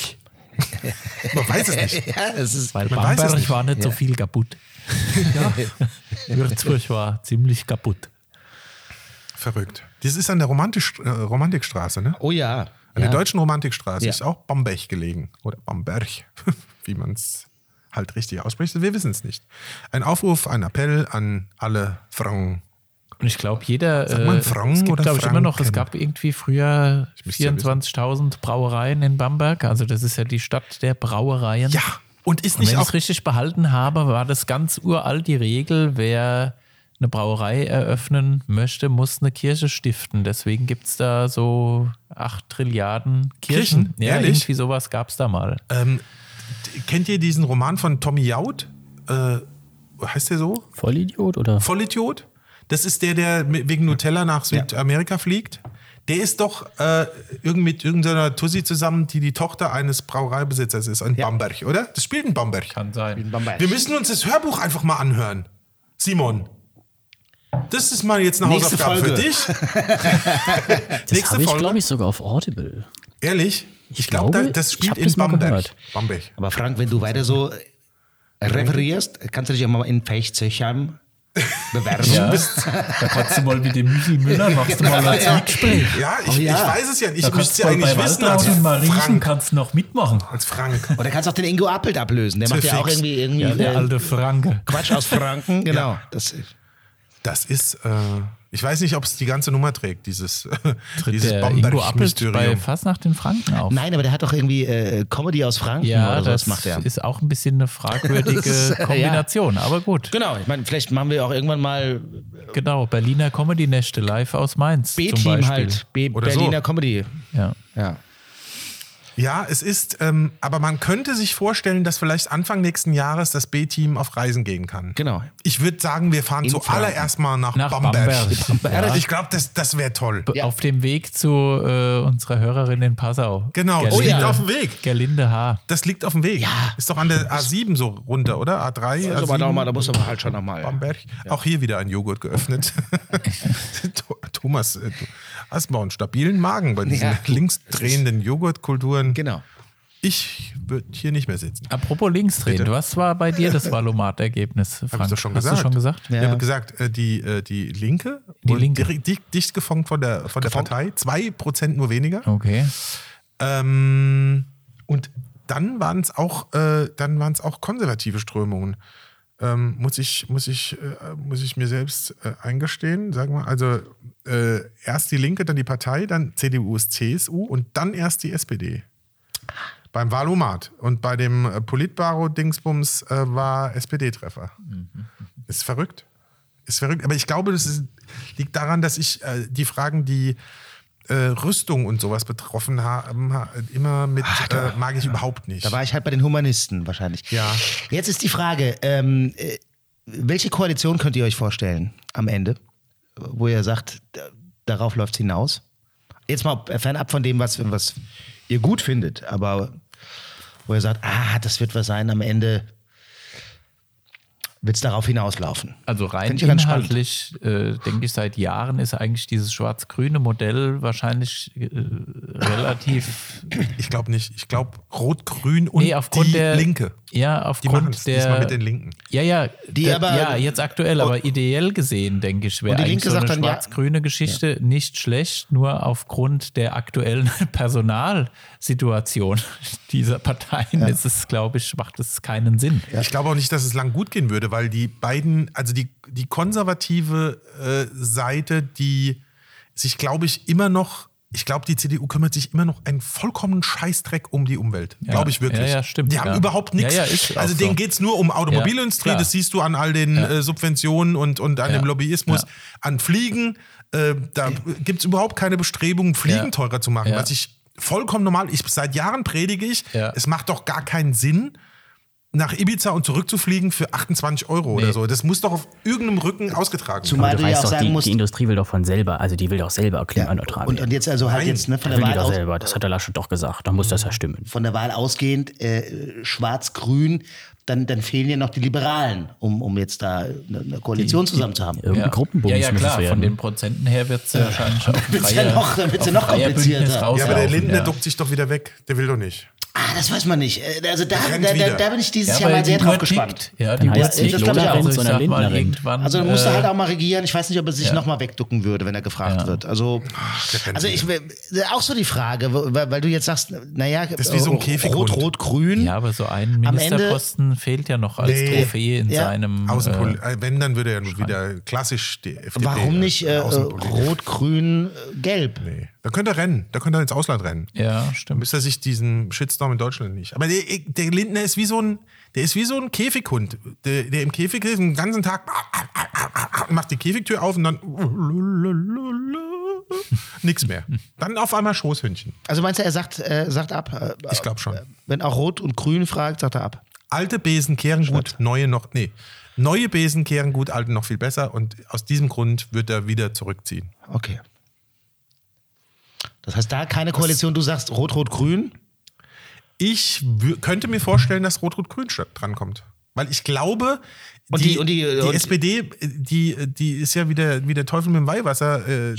Man weiß es nicht. Ja, das ist. weil es Bamberg nicht. war nicht so viel kaputt. Würzburg war ziemlich kaputt. Verrückt. Das ist an der Romantik, äh, Romantikstraße, ne? Oh ja. An ja. der deutschen Romantikstraße Ja. ist auch Bamberg gelegen. Oder Bamberg, wie man es halt richtig ausspricht. Wir wissen es nicht. Ein Aufruf, ein Appell an alle Frauen. Und ich glaube, jeder. Sagt man äh, Franken es gibt, glaube ich, immer noch, es Franken? gab irgendwie früher müsste ja 24.000 Brauereien in Bamberg. Also, das ist ja die Stadt der Brauereien. Ja, und ist Und nicht wenn ich auch es richtig behalten habe, war das ganz uralt die Regel, wer eine Brauerei eröffnen möchte, muss eine Kirche stiften. Deswegen gibt es da so 8 Trilliarden Kirchen. Kirchen? Ja, Ehrlich? irgendwie sowas gab es da mal. Ähm, kennt ihr diesen Roman von Tommy Jaud? Äh, heißt der so? Vollidiot oder? Vollidiot? Das ist der, der wegen Nutella nach Südamerika fliegt. Der ist doch äh, irgend mit irgendeiner Tussi zusammen, die die Tochter eines Brauereibesitzers ist in Bamberg, oder? Das spielt in Bamberg. Kann sein. Bamberg. Wir müssen uns das Hörbuch einfach mal anhören. Simon. Das ist mal jetzt eine Nächste Hausaufgabe für Folge. dich. Das Nächste habe ich, Folge. glaube ich, sogar auf Audible. Ehrlich? Ich, Ich glaube, glaube, da, das spielt in Bamberg. Bamberg. Aber Frank, wenn du weiter so referierst, kannst du dich auch mal in Fechtshöchheim bewerben. Ja, da kannst du mal mit dem Michi Müller, machst du mal als Mitgespräch. Ja, ich, Oh ja. ich weiß es ja nicht. Ich kannst müsste du ja eigentlich bei wissen als und Mariechen kannst du noch mitmachen. Als Frank. Oder kannst auch den Ingo Appelt ablösen. Der macht ja auch irgendwie, irgendwie Ja, der alte Franke. Quatsch aus Franken. Genau. Das, Das ist, äh, ich weiß nicht, ob es die ganze Nummer trägt, dieses, Tritt dieses der Ingo Appelt bei. Fastnacht in Franken auf. nein, aber der hat doch irgendwie äh, Comedy aus Franken Ja, oder das sowas macht er. ist auch ein bisschen eine fragwürdige Das ist, ja. Kombination, aber gut. Genau, ich meine, vielleicht machen wir auch irgendwann mal Genau, Berliner Comedy-Nächte live aus Mainz. B-Team halt. B Oder so. Berliner Comedy. Ja. Ja. Ja, es ist, ähm, aber man könnte sich vorstellen, dass vielleicht Anfang nächsten Jahres das B-Team auf Reisen gehen kann. Genau. Ich würde sagen, wir fahren In zuallererst mal nach, Nach Bamberg. Bamberg. Ja. Ich glaube, das, das wäre toll. B- Auf dem Weg zu äh, unserer Hörerin in Passau. Genau, das Gerlinde, liegt auf dem Weg. Gerlinde H. Das liegt auf dem Weg. Ja. Ist doch an der A7 so runter, oder? A3, Also, A7, aber nochmal, da muss aber halt schon nochmal. Bamberg. Auch hier wieder ein Joghurt geöffnet. Tho- Thomas, äh, du hast mal einen stabilen Magen bei diesen Ja. linksdrehenden Joghurtkulturen. Genau. Ich würde hier nicht mehr sitzen. Apropos linksdrehen, Bitte. was war bei dir das Valomat-Ergebnis, Frank? Hab ich doch schon Hast gesagt. du schon gesagt? Ich habe gesagt, äh, die, äh, die Linke, Die Linke. dicht, dicht gefonkt von der, von der? Partei, zwei Prozent nur weniger. Okay. Ähm, und dann waren es auch, äh, dann waren es auch konservative Strömungen. Ähm, muss ich, muss ich, äh, muss ich mir selbst äh, eingestehen, sagen wir. Also äh, erst die Linke, dann die Partei, dann CDU, CSU und dann erst die SPD. Beim Wahlomat. Und bei dem äh, Politbaro-Dingsbums äh, war SPD-Treffer. Ist verrückt. Ist verrückt. Aber ich glaube, das ist, liegt daran, dass ich äh, die Fragen, die äh, Rüstung und sowas betroffen haben, ha- immer mit, äh, mag ich überhaupt nicht. Da war ich halt bei den Humanisten wahrscheinlich. Ja. Jetzt ist die Frage, ähm, äh, welche Koalition könnt ihr euch vorstellen am Ende, wo ihr sagt, da- darauf läuft es hinaus? Jetzt mal fernab von dem, was, was ihr gut findet, aber wo ihr sagt, ah, das wird was sein am Ende, wird es darauf hinauslaufen. Also rein ich inhaltlich, äh, denke ich, seit Jahren ist eigentlich dieses schwarz-grüne Modell wahrscheinlich äh, relativ. ich glaube nicht. Ich glaube Rot-Grün und nee, aufgrund die der. Linke. Ja, Die aufgrund diesmal der. mit den Linken. Ja, ja, Die der, aber- ja, jetzt aktuell, aber ideell gesehen, denke ich, wäre die eigentlich Linke so eine dann, ja- schwarz-grüne Geschichte nicht schlecht, nur aufgrund der aktuellen Personalsituation dieser Parteien ist es, glaube ich, macht es keinen Sinn. Ich glaube auch nicht, dass es lang gut gehen würde, weil die beiden, also die, die konservative äh, Seite, die sich, glaube ich, immer noch, ich glaube, die CDU kümmert sich immer noch einen vollkommenen Scheißdreck um die Umwelt. Glaube ich wirklich. Ja, ja, stimmt, Die haben ja. überhaupt nichts. Ja, ja, also so. denen geht es nur um Automobilindustrie, Ja, das siehst du an all den äh, Subventionen und, und an Ja. dem Lobbyismus. Ja. An Fliegen, äh, da gibt es überhaupt keine Bestrebungen, Fliegen Ja. teurer zu machen, Ja. was ich vollkommen normal, ich seit Jahren predige ich, Ja. es macht doch gar keinen Sinn, nach Ibiza und zurückzufliegen für 28 Euro oder Nee. so. Das muss doch auf irgendeinem Rücken ausgetragen werden. Zumal du du ja weißt auch doch, sagen die, musst, die Industrie will doch von selber, also die will doch selber klimaneutral und, werden. und jetzt also halt Nein, jetzt ne, von will der die Wahl doch aus, selber, das hat der Laschet doch gesagt, dann muss das ja stimmen. von der Wahl ausgehend, äh, schwarz-grün, dann, dann fehlen ja noch die Liberalen, um, um jetzt da eine, eine Koalition zusammen zu haben. Irgendein ja, ja, muss klar, es werden. von den Prozenten her wird es ja wahrscheinlich auch wird's ja noch- dann wird's ja noch komplizierter. Ja, aber der Lindner ja. duckt sich doch wieder weg. Der will doch nicht. Ah, das weiß man nicht. Äh, Also da, da, da, da bin ich dieses Ja, Jahr mal sehr drauf Uhr gespannt. tickt. Ja, die Dann Uhr heißt es tickt. Also Renz, ich sondern sag Lindner mal, Renz. irgendwann, Also dann muss er äh, halt auch mal regieren. Ich weiß nicht, ob er sich ja. noch mal wegducken würde, wenn er gefragt Ja. wird. Also, also ich auch so die Frage, weil, weil du jetzt sagst, naja, ist wie so ein Käfighund. Rot, Rot, Grün. Ja, aber so ein Am Ende- Ministerposten fehlt ja noch als Nee. Trophäe in Ja. seinem. Außenpol äh, äh, wenn, dann würde er nur wieder klassisch die FDP. Warum nicht äh, äh. Rot, Grün, äh, Gelb? Nee. Da könnte er rennen. Da könnte er ins Ausland rennen. ja, Dann stimmt. müsste er sich diesen Shitstorm in Deutschland nicht. Aber der, der Lindner ist wie so ein, der ist wie so ein Käfighund, der, der im Käfig ist den ganzen Tag macht die Käfigtür auf und dann nichts mehr. Dann auf einmal Schoßhündchen. Also meinst du, er sagt, äh, sagt ab? Äh, Ich glaube schon. Wenn auch Rot und Grün fragt, sagt er ab. Alte Besen kehren gut, neue noch, nee. Neue Besen kehren gut, alte noch viel besser und aus diesem Grund wird er wieder zurückziehen. Okay. Das heißt, da keine Koalition, du sagst Rot, Rot, Grün. Ich könnte mir vorstellen, dass Rot-Rot-Grün drankommt. Weil ich glaube, Und die, die- und die- die und- SPD, die, die ist ja wieder wie der Teufel mit dem Weihwasser äh,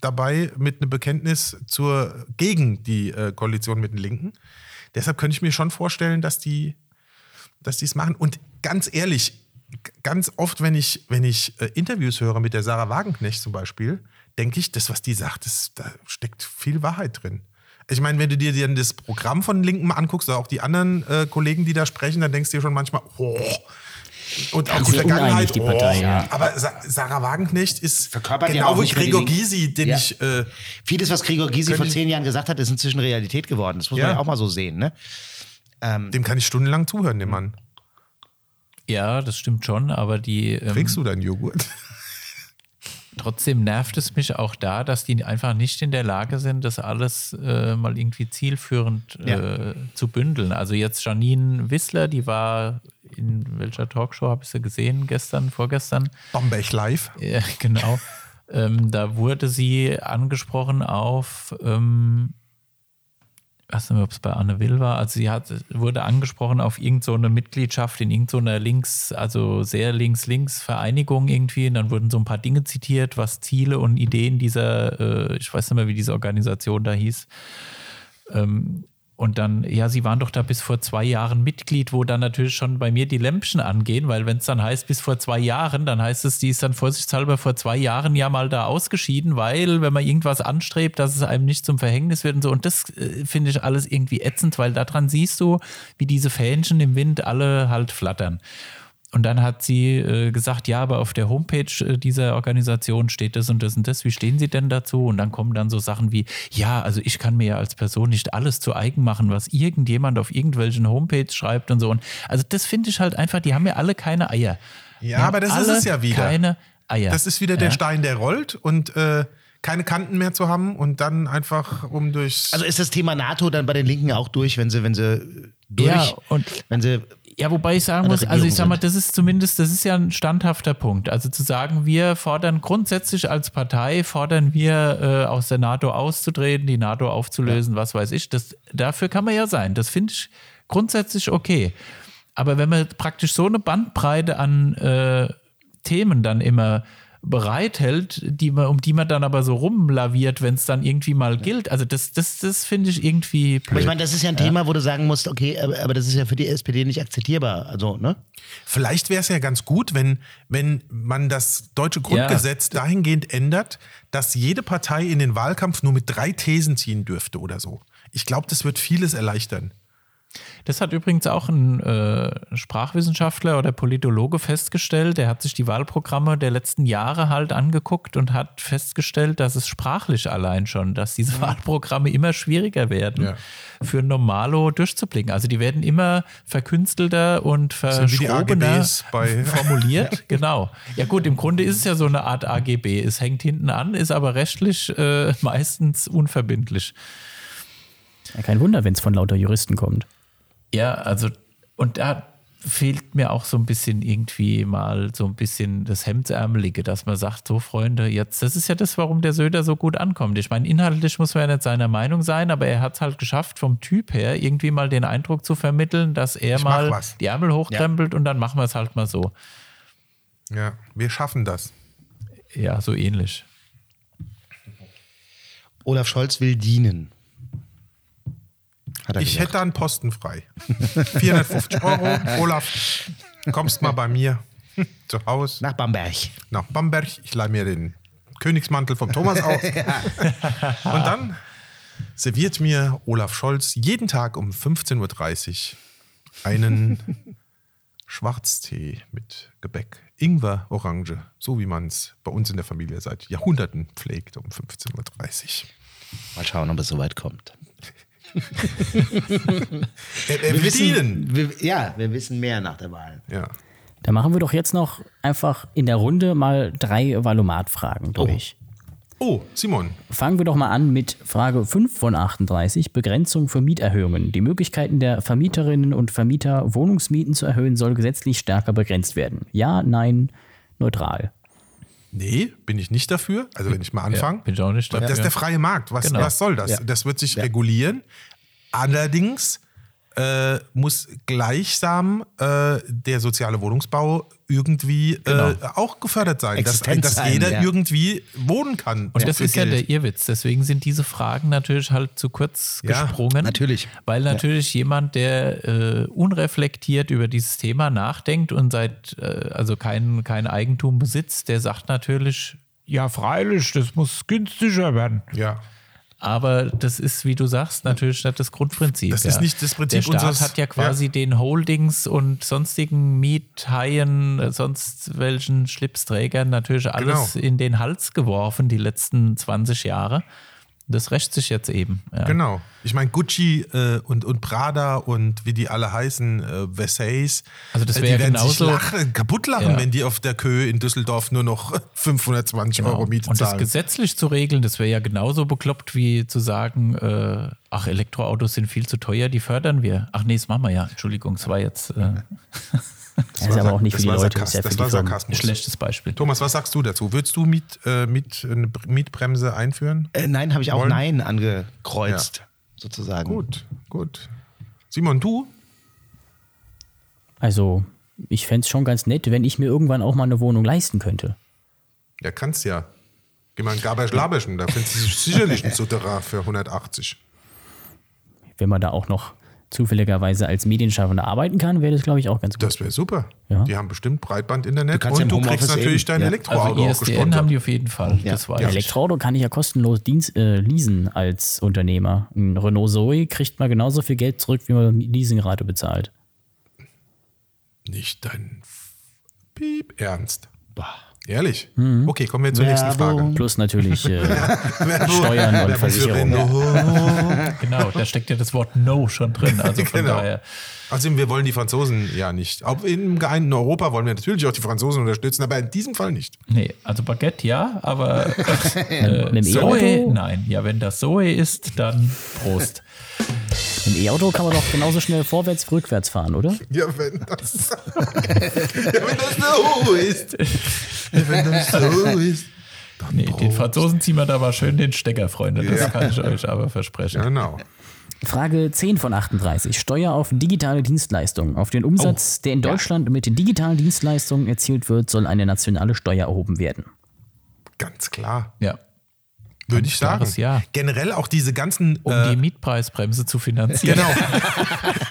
dabei mit einem Bekenntnis zur, gegen die äh, Koalition mit den Linken. Deshalb könnte ich mir schon vorstellen, dass die dass es machen. Und ganz ehrlich, ganz oft, wenn ich, wenn ich äh, Interviews höre mit der Sarah Wagenknecht zum Beispiel, denke ich, das, was die sagt, das, da steckt viel Wahrheit drin. Ich meine, wenn du dir dann das Programm von Linken mal anguckst, oder auch die anderen äh, Kollegen, die da sprechen, dann denkst du dir schon manchmal, oh. Und auch die Vergangenheit, die Partei, oh. ja. Aber Sa Sarah Wagenknecht ist Verkörpert ja genau auch wie Gregor. Gysi, den Ja. ich äh, Vieles, was Gregor Gysi vor zehn Jahren gesagt hat, ist inzwischen Realität geworden. Das muss Ja. man ja auch mal so sehen. Ne? dem kann ich stundenlang zuhören, dem Mann. Ja, das stimmt schon, aber die. Ähm, Kriegst du deinen Joghurt? Trotzdem nervt es mich auch da, dass die einfach nicht in der Lage sind, das alles äh, mal irgendwie zielführend äh, zu bündeln. Also jetzt Janine Wissler, die war in welcher Talkshow habe ich sie gesehen? Gestern, vorgestern? Bamberg live. Ja, genau. ähm, da wurde sie angesprochen auf, ähm, weiß nicht mehr, ob es bei Anne Will war, also sie hat, wurde angesprochen auf irgendeine so Mitgliedschaft in irgendeiner links, also sehr links-links Vereinigung irgendwie. Und dann wurden so ein paar Dinge zitiert, was Ziele und Ideen dieser, äh, ich weiß nicht mehr, wie diese Organisation da hieß, ähm, und dann, ja, sie waren doch da bis vor zwei Jahren Mitglied, wo dann natürlich schon bei mir die Lämpchen angehen, weil wenn es dann heißt bis vor zwei Jahren, dann heißt es, die ist dann vorsichtshalber vor zwei Jahren ja mal da ausgeschieden, weil wenn man irgendwas anstrebt, dass es einem nicht zum Verhängnis wird und so. Und das äh, finde ich alles irgendwie ätzend, weil daran siehst du, wie diese Fähnchen im Wind alle halt flattern. Und dann hat sie äh, gesagt, ja, aber auf der Homepage äh, dieser Organisation steht das und das und das. Wie stehen Sie denn dazu? Und dann kommen dann so Sachen wie, ja, also ich kann mir ja als Person nicht alles zu eigen machen, was irgendjemand auf irgendwelchen Homepage schreibt und so. Und also das finde ich halt einfach, die haben ja alle keine Eier. Ja, aber das ist es ja wieder. Keine Eier. Das ist wieder der Stein, der rollt und äh, keine Kanten mehr zu haben und dann einfach um durchs. Also ist das Thema NATO dann bei den Linken auch durch, wenn sie, wenn sie durch, Ja, und wenn sie Ja, wobei ich sagen muss, also ich sag mal, das ist zumindest, das ist ja ein standhafter Punkt. Also zu sagen, wir fordern grundsätzlich als Partei, fordern wir äh, aus der NATO auszutreten, die NATO aufzulösen, was weiß ich. Das, dafür kann man ja sein. Das finde ich grundsätzlich okay. Aber wenn man praktisch so eine Bandbreite an äh, Themen dann immer bereithält, die man, um die man dann aber so rumlaviert, wenn es dann irgendwie mal gilt. Also das, das, das finde ich irgendwie blöd. Aber ich meine, das ist ja ein Thema, wo du sagen musst, okay, aber, aber das ist ja für die SPD nicht akzeptierbar. Also, ne? Vielleicht wäre es ja ganz gut, wenn, wenn man das deutsche Grundgesetz dahingehend ändert, dass jede Partei in den Wahlkampf nur mit drei Thesen ziehen dürfte oder so. Ich glaube, das wird vieles erleichtern. Das hat übrigens auch ein äh, Sprachwissenschaftler oder Politologe festgestellt. Der hat sich die Wahlprogramme der letzten Jahre halt angeguckt und hat festgestellt, dass es sprachlich allein schon, dass diese Wahlprogramme immer schwieriger werden, Ja. für ein Normalo durchzublicken. Also die werden immer verkünstelter und verschrobener formuliert. Genau. Ja gut, im Grunde ist es ja so eine Art AGB. Es hängt hinten an, ist aber rechtlich äh, meistens unverbindlich. Ja, kein Wunder, wenn es von lauter Juristen kommt. Ja, also, und da fehlt mir auch so ein bisschen irgendwie mal so ein bisschen das Hemdsärmelige, dass man sagt, so Freunde, jetzt, das ist ja das, warum der Söder so gut ankommt. Ich meine, inhaltlich muss man ja nicht seiner Meinung sein, aber er hat es halt geschafft, vom Typ her irgendwie mal den Eindruck zu vermitteln, dass er Ich mal was. die Ärmel hochkrempelt und dann machen wir es halt mal so. Ja, wir schaffen das. Ja, so ähnlich. Olaf Scholz will dienen. Ich gesagt. hätte da einen Posten frei. 450 Euro. Olaf, kommst mal bei mir zu Hause Nach Bamberg. nach Bamberg. Ich leih mir den Königsmantel vom Thomas aus. Und dann serviert mir Olaf Scholz jeden Tag um 15.30 Uhr einen Schwarztee mit Gebäck. Ingwer, Orange, so wie man es bei uns in der Familie seit Jahrhunderten pflegt um 15.30 Uhr. Mal schauen, ob es soweit kommt. Er will dienen. wir, ja, wir wissen mehr nach der Wahl. Ja. Da machen wir doch jetzt noch einfach in der Runde mal drei Valomat-Fragen durch. Oh, Simon, Fangen wir doch mal an mit Frage 5 von 38, Begrenzung für Mieterhöhungen. Die Möglichkeiten der Vermieterinnen und Vermieter, Wohnungsmieten zu erhöhen, soll gesetzlich stärker begrenzt werden. Ja, nein, neutral. Nee, bin ich nicht dafür. Also wenn ich mal anfange. bin ich auch nicht Das ist dafür. der freie Markt. Was, Genau. was soll das? Ja. Das wird sich regulieren. Allerdings äh, muss gleichsam äh, der soziale Wohnungsbau irgendwie äh, auch gefördert sein, dass, dass jeder ja. irgendwie wohnen kann. Und das ist ja Geld. der Irrwitz. Deswegen sind diese Fragen natürlich halt zu kurz Ja, gesprungen. natürlich. Weil natürlich jemand, der äh, unreflektiert über dieses Thema nachdenkt und seit äh, also kein, kein Eigentum besitzt, der sagt natürlich, ja, freilich, das muss günstiger werden. Ja. Aber das ist, wie du sagst, natürlich nicht das Grundprinzip. Das ja. ist nicht das Prinzip Der Staat unseres- hat ja quasi den Holdings und sonstigen Miethaien, äh, sonst welchen Schlipsträgern natürlich alles Genau. in den Hals geworfen die letzten 20 Jahre. Das rächt sich jetzt eben. Ja. Genau. Ich meine, Gucci äh, und, und Prada und wie die alle heißen, äh, Versace. Also das äh, wär die werden sich genauso- lachen, kaputt lachen, Ja. wenn die auf der Köhe in Düsseldorf nur noch 520 Euro Miete Genau. Und das zahlen. gesetzlich zu regeln, das wäre ja genauso bekloppt wie zu sagen, äh, ach, Elektroautos sind viel zu teuer, die fördern wir. Ach nee, das machen wir ja. Entschuldigung, es war jetzt äh, Das ist aber auch nicht das für die war Leute, Sarkas- das ist ja für das die war Sarkasmus. schlechtes Beispiel. Thomas, was sagst du dazu? Würdest du Miet, äh, Miet, eine Mietbremse einführen? Äh, nein, habe ich auch Wollen? Nein angekreuzt, sozusagen. Gut, gut. Simon, du? Also, ich fände es schon ganz nett, wenn ich mir irgendwann auch mal eine Wohnung leisten könnte. Ja, kannst ja. Geh mal in Gabersch-Laberschen, da findest du sicherlich ein Souterrain für 180. Wenn man da auch noch zufälligerweise als Medienschaffender arbeiten kann, wäre das, glaube ich, auch ganz gut. Das wäre super. Ja. Die haben bestimmt Breitband-Internet Du ja und im du kriegst Homeoffice natürlich eben, dein ja. Elektroauto Also ISDN gesponsert. haben die auf jeden Fall. Ja. Das weiß Ja. Elektroauto kann ich ja kostenlos Dienst, äh, leasen als Unternehmer. Ein Renault Zoe kriegt man genauso viel Geld zurück, wie man Leasingrate bezahlt. Nicht dein Piep Ernst. Bah. Ehrlich? Mhm. Okay, kommen wir zur nächsten Frage. Werbung. Plus natürlich äh, Werbung- Steuern und Werbung Versicherungen. Renault. Genau, da steckt ja das Wort No schon drin. Also von Genau. daher. Also wir wollen die Franzosen ja nicht. Auch im geeinten Europa wollen wir natürlich auch die Franzosen unterstützen, aber in diesem Fall nicht. Nee, also Baguette ja, aber äh, Zoe, nein. Ja, wenn das Zoe ist, dann Prost. Im E-Auto kann man doch genauso schnell vorwärts, rückwärts fahren, oder? Ja, wenn das, ja, wenn das so ist. Ja, wenn das so ist. Dann Nee, den. Franzosen ziehen wir da mal schön den Stecker, Freunde. Das Ja. kann ich euch aber versprechen. Genau. Frage 10 von 38. Steuer auf digitale Dienstleistungen. Auf den Umsatz, der in Deutschland mit digitalen Dienstleistungen erzielt wird, soll eine nationale Steuer erhoben werden. Ganz klar. Ja. Würde ich sagen. klares Ja. Generell auch diese ganzen. Um äh, die Mietpreisbremse zu finanzieren. Genau.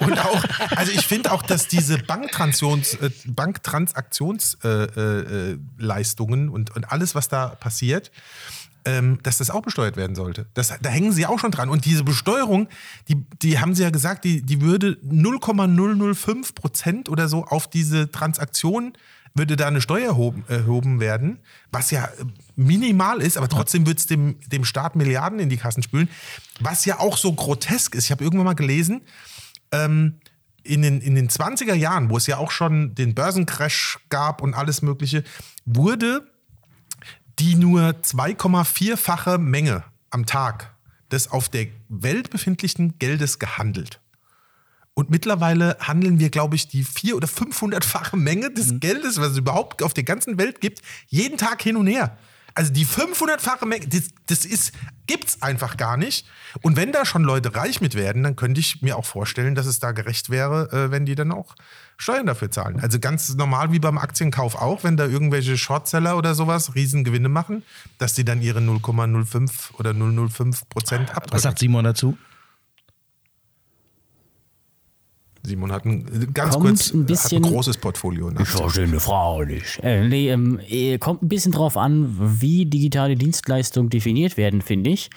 Und auch, also ich finde auch, dass diese Banktransaktions, äh, Banktransaktionsleistungen äh, äh, und, und alles, was da passiert, ähm, dass das auch besteuert werden sollte. Das, da hängen sie auch schon dran. Und diese Besteuerung, die, die haben sie ja gesagt, die, die würde 0,005 Prozent oder so auf diese Transaktion würde da eine Steuer erhoben, erhoben werden, was ja äh, minimal ist, aber trotzdem wird es dem, dem Staat Milliarden in die Kassen spülen, was ja auch so grotesk ist. Ich habe irgendwann mal gelesen, ähm, in den, in den 20er Jahren, wo es ja auch schon den Börsencrash gab und alles Mögliche, wurde die nur 2,4-fache Menge am Tag des auf der Welt befindlichen Geldes gehandelt. Und mittlerweile handeln wir, glaube ich, die vier- oder 500-fache Menge des Mhm. Geldes, was es überhaupt auf der ganzen Welt gibt, jeden Tag hin und her. Also die 500-fache Menge, das, das ist, gibt's einfach gar nicht. Und wenn da schon Leute reich mit werden, dann könnte ich mir auch vorstellen, dass es da gerecht wäre, äh, wenn die dann auch Steuern dafür zahlen. Also ganz normal wie beim Aktienkauf auch, wenn da irgendwelche Shortseller oder sowas Riesengewinne machen, dass die dann ihre 0,05 oder 005 Prozent abdrücken. Was sagt Simon dazu? Simon hat ein ganz Kommt kurz ein bisschen- hat ein großes Portfolio. Ne? Ich verstehe eine Frage nicht. Äh, nee, ähm, äh, kommt ein bisschen drauf an, wie digitale Dienstleistungen definiert werden, finde ich.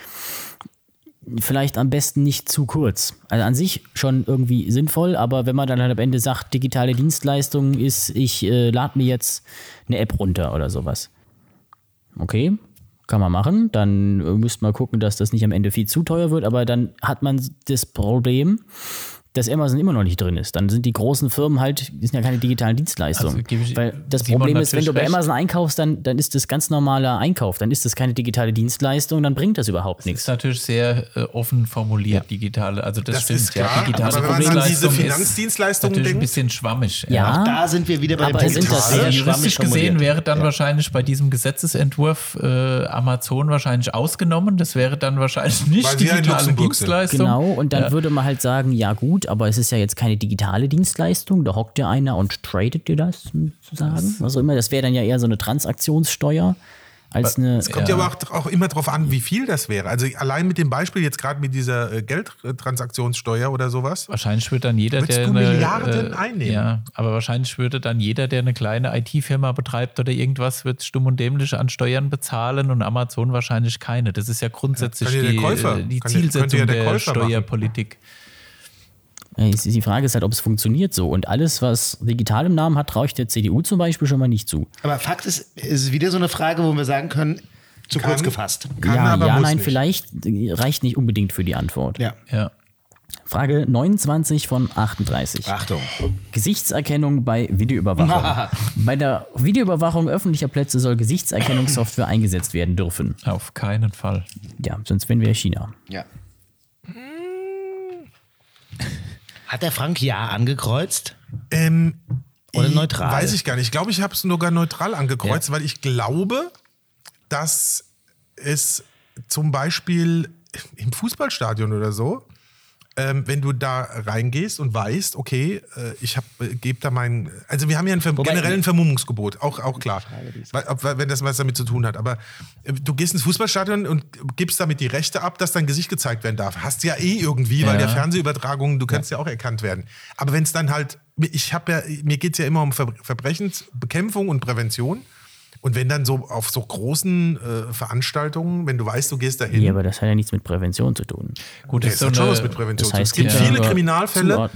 Vielleicht am besten nicht zu kurz. Also an sich schon irgendwie sinnvoll, aber wenn man dann halt am Ende sagt, digitale Dienstleistung ist, ich äh, lade mir jetzt eine App runter oder sowas. Okay, kann man machen. Dann äh, müsste man gucken, dass das nicht am Ende viel zu teuer wird, aber dann hat man das Problem, dass Amazon immer noch nicht drin ist. Dann sind die großen Firmen halt, die sind ja keine digitalen Dienstleistungen. Also Weil das Simon Problem ist, wenn du bei. Amazon einkaufst, dann, dann ist das ganz normaler Einkauf. Dann ist das keine digitale Dienstleistung, dann bringt das überhaupt ist nichts. natürlich sehr äh, offen formuliert, digitale. Also das, Das stimmt, ist klar, digitale aber wenn man an diese Dienstleistung ist Finanzdienstleistungen natürlich ein denkt- bisschen schwammig. Ja, Da sind wir wieder bei Aber dem sind das sehr juristisch gesehen wäre dann wahrscheinlich bei diesem Gesetzesentwurf äh, Amazon wahrscheinlich ausgenommen. Das wäre dann wahrscheinlich nicht Weil ja digitale. Dienstleistung. Genau, und dann Ja. würde man halt sagen, ja gut, aber es ist ja jetzt keine digitale Dienstleistung, da hockt ja einer und tradet dir das, sozusagen. Was auch immer, das wäre dann ja eher so eine Transaktionssteuer als eine... Es kommt ja, aber auch, auch immer darauf an, wie viel das wäre. Also allein mit dem Beispiel jetzt gerade mit dieser äh, Geldtransaktionssteuer oder sowas. Wahrscheinlich würde dann jeder, Würdest der du eine, Milliarden äh, einnehmen? Ja, aber wahrscheinlich würde dann jeder, der eine kleine IT-Firma betreibt oder irgendwas, wird stumm und dämlich an Steuern bezahlen und Amazon wahrscheinlich keine. Das ist ja grundsätzlich ja der die, Käufer- äh, die Zielsetzung ja der der, Käufer machen. Steuerpolitik. Ja, es ist- Die Frage ist halt, ob es funktioniert so. Und alles, was digital im Namen hat, traue ich der CDU zum Beispiel schon mal nicht zu. Aber Fakt ist, es ist wieder so eine Frage, wo wir sagen können, zu Kann- kurz gefasst. Kann, ja, aber ja, muss nein, nicht. vielleicht äh, reicht nicht unbedingt für die Antwort. Ja. Ja. Frage 29 von 38. Achtung. Gesichtserkennung bei Videoüberwachung. bei der Videoüberwachung öffentlicher Plätze soll Gesichtserkennungssoftware eingesetzt werden dürfen. Auf keinen Fall. Ja, sonst wären wir China. Ja. Hat der Frank Ja angekreuzt? Ähm, Oder neutral? Weiß ich gar nicht. Ich glaube, ich habe es sogar neutral angekreuzt, weil ich glaube, dass es zum Beispiel im Fußballstadion oder so, ähm, wenn du da reingehst und weißt, okay, äh, ich äh, gebe da meinen, also wir haben ja ein Ver Wobei- generell ein Vermummungsgebot, auch, auch klar, weil, ob, wenn das was damit zu tun hat. Aber äh, du gehst ins Fußballstadion und gibst damit die Rechte ab, dass dein Gesicht gezeigt werden darf. Hast du ja eh irgendwie, weil Ja. der Fernsehübertragung, du kannst ja, auch erkannt werden. Aber wenn es dann halt, ich habe ja, mir geht es ja immer um Ver Verbrechensbekämpfung und Prävention. Und wenn dann so auf so großen äh, Veranstaltungen, wenn du weißt, du gehst dahin, Ja, aber das hat ja nichts mit Prävention zu tun. Gut, das das ist hat so schon eine, was mit Prävention das heißt, zu tun. Es gibt ja, viele Kriminalfälle,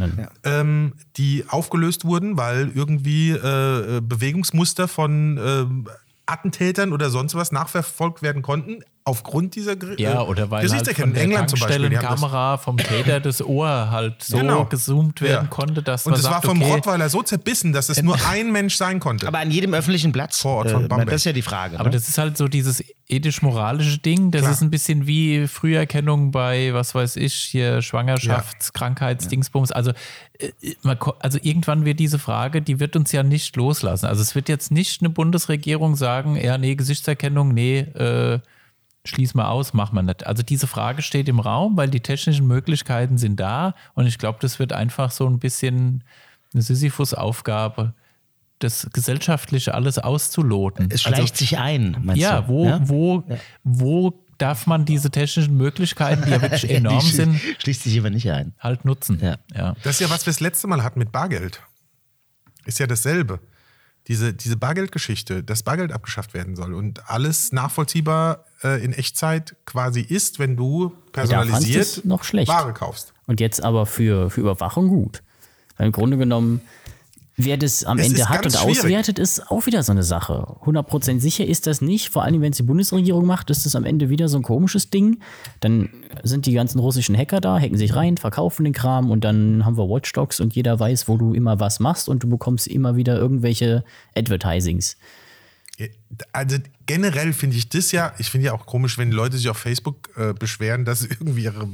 ähm, die aufgelöst wurden, weil irgendwie äh, Bewegungsmuster von ähm, Attentätern oder sonst was nachverfolgt werden konnten, aufgrund dieser Gr Ja, äh, oder weil halt Gesichtserkennung. von In England zum Beispiel. die Tankstellenkamera vom Täter das Ohr halt so Genau. gezoomt werden Ja. konnte, dass Und man es war vom okay, Rottweiler so zerbissen, dass es nur ein Mensch sein konnte. Aber an jedem öffentlichen Platz. Vor Ort von äh, Bamberg. das ist ja die Frage. Aber ne? das ist halt so dieses ethisch-moralische Ding. Das Klar. ist ein bisschen wie Früherkennung bei, was weiß ich, hier Schwangerschafts-, Krankheitsdingsbums. Also, äh, also irgendwann wird diese Frage, die wird uns ja nicht loslassen. Also es wird jetzt nicht eine Bundesregierung sagen, ja, nee, Gesichtserkennung, nee, äh, schließ mal aus, mach mal nicht. Also diese Frage steht im Raum, weil die technischen Möglichkeiten sind da und ich glaube, das wird einfach so ein bisschen eine Sisyphus-Aufgabe, das Gesellschaftliche alles auszuloten. es Also- schleicht sich ein, meinst ja, du? wo, wo, wo darf man diese technischen Möglichkeiten, die ja wirklich enorm die sch- sind, Schließt sich aber nicht ein. halt nutzen? Ja. ja. Das ist ja, was wir das letzte Mal hatten mit Bargeld. Ist ja dasselbe. Diese, diese Bargeldgeschichte, dass Bargeld abgeschafft werden soll und alles nachvollziehbar äh, in Echtzeit quasi ist, wenn du personalisiert noch schlecht. Ware kaufst. Und jetzt aber für, für Überwachung gut. Weil im Grunde genommen, wer das am Es Ende hat und schwierig. auswertet, ist auch wieder so eine Sache. 100% sicher ist das nicht. Vor allem, wenn es die Bundesregierung macht, ist das am Ende wieder so ein komisches Ding. Dann sind die ganzen russischen Hacker da, hacken sich rein, verkaufen den Kram und dann haben wir Watchdogs und jeder weiß, wo du immer was machst und du bekommst immer wieder irgendwelche Advertisings. Also generell finde ich das ja, ich finde ja auch komisch, wenn Leute sich auf Facebook äh, beschweren, dass sie irgendwie ihre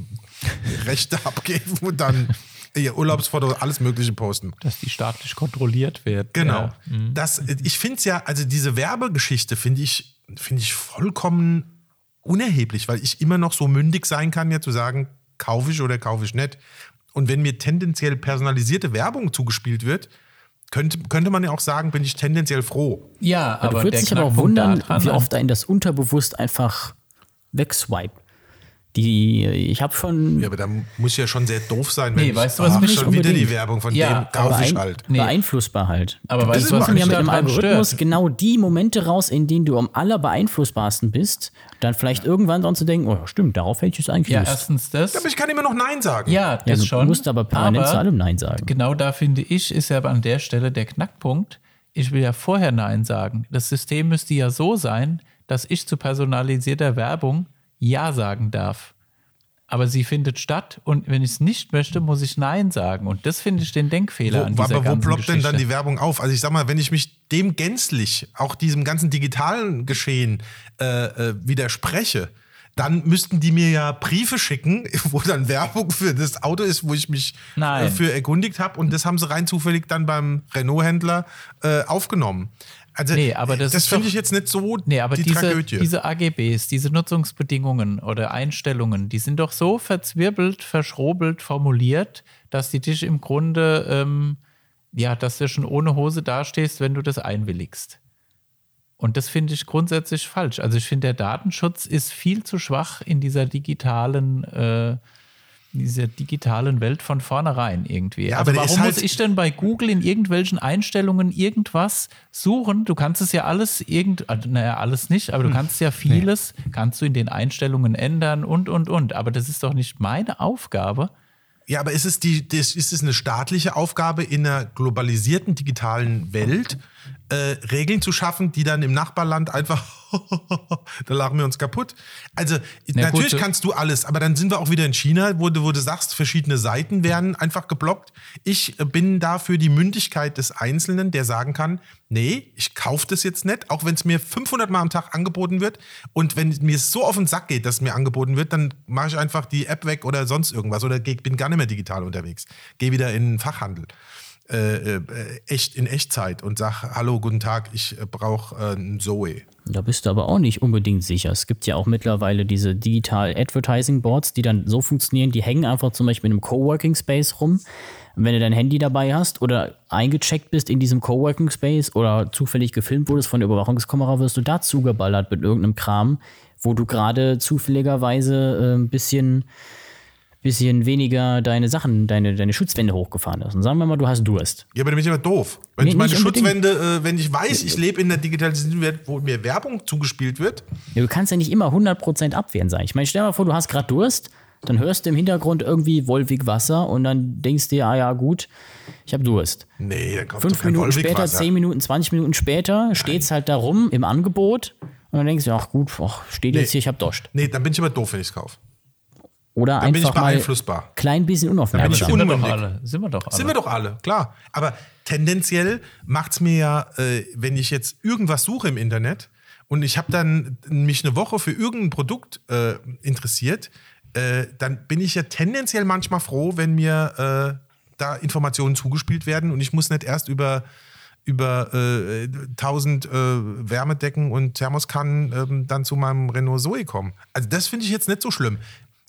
Rechte abgeben und dann ihr Urlaubsfoto, alles Mögliche posten. Dass die staatlich kontrolliert wird. Genau. Ja. Mhm. Das, ich finde es ja, also diese Werbegeschichte finde ich, finde ich vollkommen unerheblich, weil ich immer noch so mündig sein kann, ja zu sagen, kaufe ich oder kaufe ich nicht. Und wenn mir tendenziell personalisierte Werbung zugespielt wird, könnte, könnte man ja auch sagen, bin ich tendenziell froh. Ja, Aber du würdest dich aber auch wundern, wie oft ein das unterbewusst einfach wegswipe. Die, ich habe schon Ja, aber da muss ich ja schon sehr doof sein, wenn Nee, ich, weißt du, was ach, mich schon wieder die Werbung von Ja, dem kaufe ich ein, halt. Nee. beeinflussbar halt. Aber du weißt du, was mich ja mit dem Algorithmus stört? genau die Momente raus, in denen du am allerbeeinflussbarsten bist, dann vielleicht irgendwann dran zu denken, oh stimmt, darauf hätte ich es eigentlich Ja, Lust. erstens das. Aber ich kann immer noch Nein sagen. Ja, Ja, das du schon. musst aber permanent aber zu allem Nein sagen. Genau da finde ich, ist ja aber an der Stelle der Knackpunkt. Ich will ja vorher Nein sagen. Das System müsste ja so sein, dass ich zu personalisierter Werbung Ja sagen darf. Aber sie findet statt und wenn ich es nicht möchte, muss ich Nein sagen. Und das finde ich den Denkfehler an Wo, dieser aber wo ploppt denn dann Geschichte. die Werbung auf? Also ich sag mal, wenn ich mich dem gänzlich, auch diesem ganzen digitalen Geschehen äh, äh, widerspreche, dann müssten die mir ja Briefe schicken, wo dann Werbung für das Auto ist, wo ich mich Nein. äh, für erkundigt habe. Und das haben sie rein zufällig dann beim Renault-Händler äh, aufgenommen. Also Nee, aber das das finde ich jetzt nicht so Nee, aber die diese, Tragödie. diese AGBs, diese Nutzungsbedingungen oder Einstellungen, die sind doch so verzwirbelt, verschrobelt formuliert, dass die dich im Grunde, ähm, ja, dass du schon ohne Hose dastehst, wenn du das einwilligst. Und das finde ich grundsätzlich falsch. Also ich finde, der Datenschutz ist viel zu schwach in dieser digitalen, äh, dieser digitalen Welt von vornherein irgendwie. Ja, also aber warum halt- muss ich denn bei Google in irgendwelchen Einstellungen irgendwas suchen? Du kannst es ja alles irgend, also, naja, alles nicht, Hm. aber du kannst ja vieles, kannst du in den Einstellungen ändern und, und, und. Aber das ist doch nicht meine Aufgabe. Ja, aber ist es, die, das, ist es eine staatliche Aufgabe in einer globalisierten digitalen Welt, äh, Regeln zu schaffen, die dann im Nachbarland einfach, da lachen wir uns kaputt. Also Na natürlich gut, kannst du alles, aber dann sind wir auch wieder in China, wo du, wo du sagst, verschiedene Seiten werden einfach geblockt. Ich äh, bin dafür die Mündigkeit des Einzelnen, der sagen kann, nee, ich kaufe das jetzt nicht, auch wenn es mir 500 Mal am Tag angeboten wird. Und wenn mir es so auf den Sack geht, dass es mir angeboten wird, dann mache ich einfach die App weg oder sonst irgendwas oder geh, bin gar nicht mehr digital unterwegs. Gehe wieder in den Fachhandel. Äh, äh, echt in Echtzeit und sag hallo guten Tag ich äh, brauche äh, einen Zoe Da bist du aber auch nicht unbedingt sicher. Es gibt ja auch mittlerweile diese Digital Advertising Boards, die dann so funktionieren, die hängen einfach zum Beispiel in einem Coworking Space rum. Wenn du dein Handy dabei hast oder eingecheckt bist in diesem Coworking Space oder zufällig gefilmt wurdest von der Überwachungskamera, wirst du da zugeballert mit irgendeinem Kram, wo du gerade zufälligerweise äh, ein bisschen, bisschen weniger deine Sachen, deine, deine Schutzwände hochgefahren hast. Und sagen wir mal, du hast Durst. ja aber dann bin ich aber doof wenn Nee, ich meine. Schutzwände äh, wenn ich weiß ich lebe in der digitalisierten Welt wo mir Werbung zugespielt wird Ja, du kannst ja nicht immer 100% abwehren sein. Ich meine, stell dir mal vor, du hast gerade Durst, dann hörst du im Hintergrund irgendwie Wolwig Wasser und dann denkst du dir, ah ja, gut, ich habe Durst. nee da kommt Fünf Minuten später, zehn Minuten, 20 Minuten später steht es halt da rum im Angebot und dann denkst du, ach gut, ach, steht jetzt Nee. hier, ich habe Durst. nee dann bin ich aber doof wenn ich es kaufe Oder Dann bin einfach ich mal beeinflussbar. klein bisschen unaufmerksam. ich Sind wir doch alle. Sind wir doch alle. Sind wir doch alle, klar. Aber tendenziell macht es mir ja, äh, wenn ich jetzt irgendwas suche im Internet und ich habe dann mich eine Woche für irgendein Produkt äh, interessiert, äh, dann bin ich ja tendenziell manchmal froh, wenn mir äh, da Informationen zugespielt werden und ich muss nicht erst über über äh, 1000 äh, Wärmedecken und Thermoskannen ähm, dann zu meinem Renault Zoe kommen. Also das finde ich jetzt nicht so schlimm.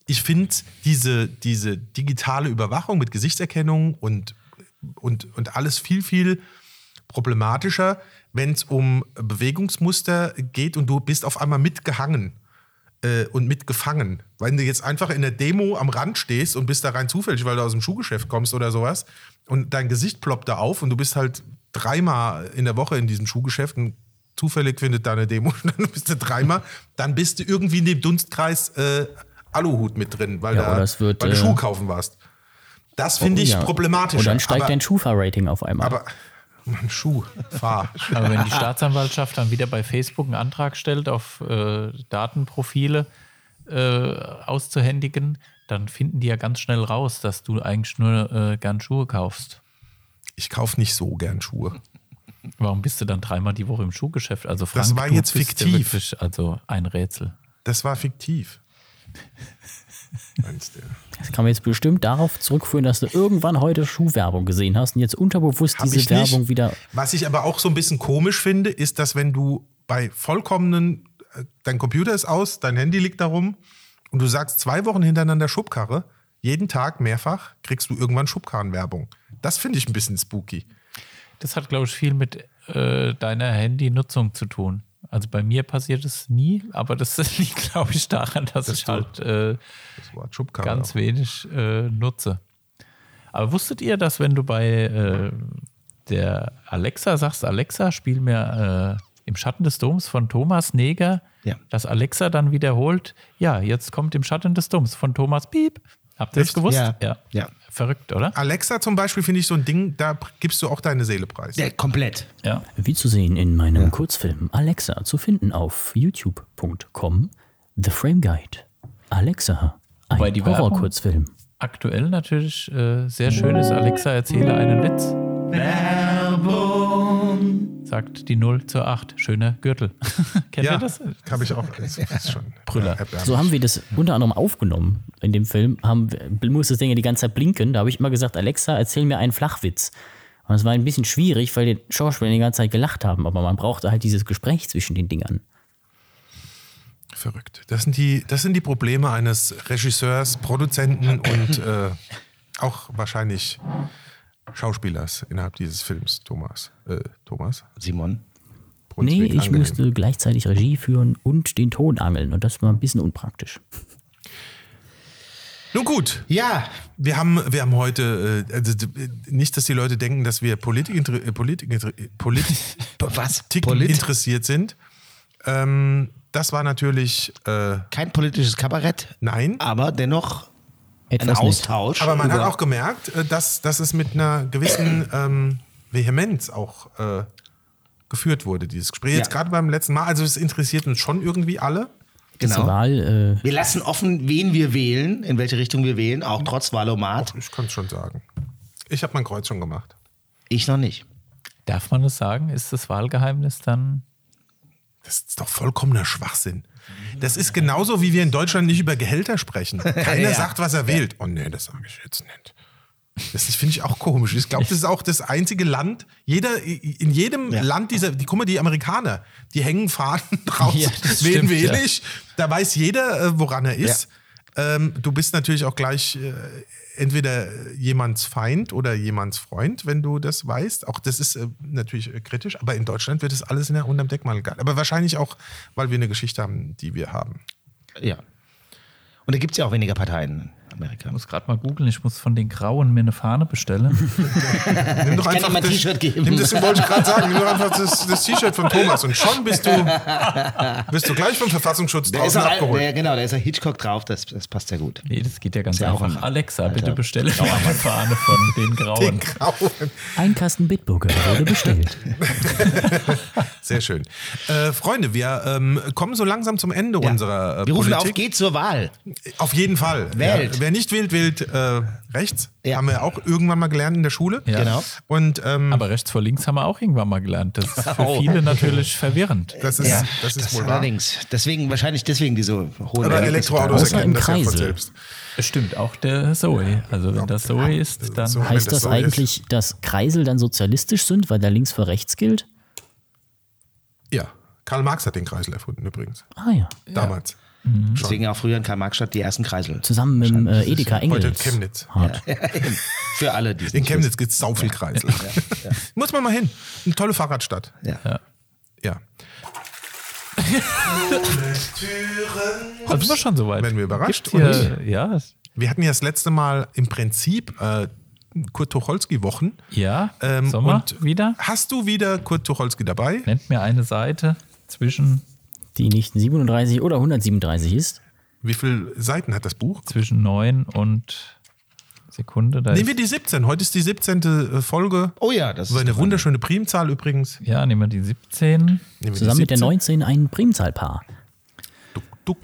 Ich finde diese, diese digitale Überwachung mit Gesichtserkennung und, und, und alles viel, viel problematischer, wenn es um Bewegungsmuster geht und du bist auf einmal mitgehangen äh, und mitgefangen. Wenn du jetzt einfach in der Demo am Rand stehst und bist da rein zufällig, weil du aus dem Schuhgeschäft kommst oder sowas und dein Gesicht ploppt da auf und du bist halt dreimal in der Woche in diesem Schuhgeschäft und zufällig findet da eine Demo statt, dann bist du dreimal, dann bist du irgendwie in dem Dunstkreis äh, Aluhut mit drin, weil, Ja, da, wird, weil du äh, Schuh kaufen warst. Das finde ich Ja. problematisch. Und dann steigt aber, dein Schufa-Rating auf einmal. aber Mann, Schuh, fahr. Aber wenn die Staatsanwaltschaft dann wieder bei Facebook einen Antrag stellt, auf äh, Datenprofile äh, auszuhändigen, dann finden die ja ganz schnell raus, dass du eigentlich nur äh, gern Schuhe kaufst. Ich kaufe nicht so gern Schuhe. Warum bist du dann dreimal die Woche im Schuhgeschäft? Also Frank, Das war du jetzt bist ja fiktiv. Wirklich, also ein Rätsel. Das war fiktiv. Das kann man jetzt bestimmt darauf zurückführen, dass du irgendwann heute Schuhwerbung gesehen hast und jetzt unterbewusst Hab diese ich nicht. Werbung wieder. Was ich aber auch so ein bisschen komisch finde, ist, dass wenn du bei vollkommenen, äh, dein Computer ist aus, dein Handy liegt darum und du sagst zwei Wochen hintereinander Schubkarre, jeden Tag mehrfach kriegst du irgendwann Schubkarrenwerbung. Das finde ich ein bisschen spooky. Das hat, glaube ich, viel mit äh, deiner Handynutzung zu tun. Also bei mir passiert es nie, aber das liegt, glaube ich, daran, dass Dass ich du- halt äh, Das ganz auch. wenig äh, nutze. Aber wusstet ihr, dass wenn du bei äh, der Alexa sagst, Alexa, spiel mir äh, im Schatten des Doms von Thomas Neger, Ja. dass Alexa dann wiederholt, ja, jetzt kommt im Schatten des Doms von Thomas Piep. Habt ihr das gewusst? Ja. Ja. Verrückt, oder? Alexa zum Beispiel finde ich so ein Ding, da gibst du auch deine Seele preis. Ja, komplett. Ja. Wie zu sehen in meinem Kurzfilm Alexa zu finden auf youtube.com The Frame Guide. Alexa, ein Wobei die Werbung- Horror-Kurzfilm. Aktuell natürlich äh, sehr schön ist, Alexa, erzähle einen Witz. Werbung. Sagt die 0 zur 8. Schöner Gürtel. Kennt Ja, ihr das? habe ich auch. Das ist schon Brüller. So haben wir das unter anderem aufgenommen in dem Film. Haben, wir- muss das Ding ja die ganze Zeit blinken. Da habe ich immer gesagt, Alexa, erzähl mir einen Flachwitz. Und es war ein bisschen schwierig, weil die Schauspieler die ganze Zeit gelacht haben. Aber man brauchte halt dieses Gespräch zwischen den Dingern. Verrückt. Das sind die, das sind die Probleme eines Regisseurs, Produzenten und äh, auch wahrscheinlich Schauspielers innerhalb dieses Films, Thomas. Äh, Thomas? Simon. Nee, Brunswick ich angenehm. musste gleichzeitig Regie führen und den Ton angeln. Und das war ein bisschen unpraktisch. Nun gut, Ja, wir haben, wir haben heute, äh, also, nicht, dass die Leute denken, dass wir Politik, äh, Politik, äh, Politik was? Polit interessiert sind. Ähm, das war natürlich äh, Kein politisches Kabarett, nein. aber dennoch Etwas nett. Austausch. Aber man hat auch gemerkt, äh, dass, dass es mit einer gewissen ähm, Vehemenz auch äh, geführt wurde, dieses Gespräch. Jetzt Ja. gerade beim letzten Mal. Also es interessiert uns schon irgendwie alle. Diese Genau. Wahl, äh, Wir lassen offen, wen wir wählen, in welche Richtung wir wählen, auch trotz Wahlomat. Ich kann es schon sagen. Ich habe mein Kreuz schon gemacht. Ich noch nicht. Darf man das sagen? Ist das Wahlgeheimnis dann? Das ist doch vollkommener Schwachsinn. Das ist genauso, wie wir in Deutschland nicht über Gehälter sprechen. Keiner Ja. sagt, was er wählt. Oh nee, das sage ich jetzt nicht. Das finde ich auch komisch. Ich glaube, das ist auch das einzige Land, jeder, in jedem Ja. Land dieser, die, guck mal, die Amerikaner, die hängen Fahnen raus, Ja, wen wähle ja. ich. Da weiß jeder, äh, woran er ist. Ähm, du bist natürlich auch gleich äh, entweder jemands Feind oder jemands Freund, wenn du das weißt. Auch das ist äh, natürlich äh, kritisch, aber in Deutschland wird das alles in der, unterm Deckmantel gehalten. Aber wahrscheinlich auch, weil wir eine Geschichte haben, die wir haben. Ja. Und da gibt es ja auch weniger Parteien in Amerika. Ich muss gerade mal googeln, ich muss von den Grauen mir eine Fahne bestellen. Nimm doch kann einfach ein T-Shirt geben. Nimm das, wollte ich gerade sagen. Nimm doch einfach das, das T-Shirt von Thomas und schon bist du, bist du gleich vom Verfassungsschutz Da ist draußen auch, abgeholt. ja, genau, da ist ja Hitchcock drauf, das, das passt ja gut. Nee, das geht ja ganz auch einfach. ein- Alexa, bitte Alter. bestelle mir eine Fahne von den Grauen. Den Grauen. ein Kasten Bitburger wurde bestellt. Sehr schön. Äh, Freunde, wir ähm, kommen so langsam zum Ende Ja. unserer äh, Wir rufen Politik. auf, geht zur Wahl. Auf jeden Fall. Wählt. Ja, wer nicht wählt, wählt äh, rechts. Ja. Haben wir auch irgendwann mal gelernt in der Schule. Ja. Genau. Und ähm, Aber rechts vor links haben wir auch irgendwann mal gelernt. Das ist für Oh. viele natürlich verwirrend. das ist, Ja, das ist wohl wahr. allerdings. Deswegen, wahrscheinlich deswegen diese hohen Aber. Elektroautos erkennen das ja von Kreisel. selbst. Stimmt, auch der Zoe. Also wenn das Zoe ist, dann So. Heißt das das eigentlich, dass Kreisel dann sozialistisch sind, weil da links vor rechts gilt? Ja, Karl Marx hat den Kreisel erfunden übrigens. Ah ja. Damals. Deswegen auch früher in Karl-Marx-Stadt die ersten Kreisel. Zusammen mit dem äh, Edeka Engels. Heute Chemnitz. Hart. Für alle, die es In Chemnitz gibt es sau viel Kreisel. Muss man mal hin. Eine tolle Fahrradstadt. Ja. ja. Ja. Also sind wir schon soweit. Werden wir überrascht, hier, ja, Wir hatten ja das letzte Mal im Prinzip äh, Kurt Tucholsky-Wochen. ja. Ähm, Sommer und wieder. Hast du wieder Kurt Tucholsky dabei? Nennt mir eine Seite zwischen, Die nicht 37 oder 137 ist. Wie viele Seiten hat das Buch? zwischen 9 und Sekunde. Da Nehmen wir die 17. Heute ist die 17. Folge. Oh ja, das ist eine wunderschöne Primzahl übrigens. ja, nehmen wir die 17. Nehmen wir die Zusammen mit der 17. 19 ein Primzahlpaar. Duck, duck.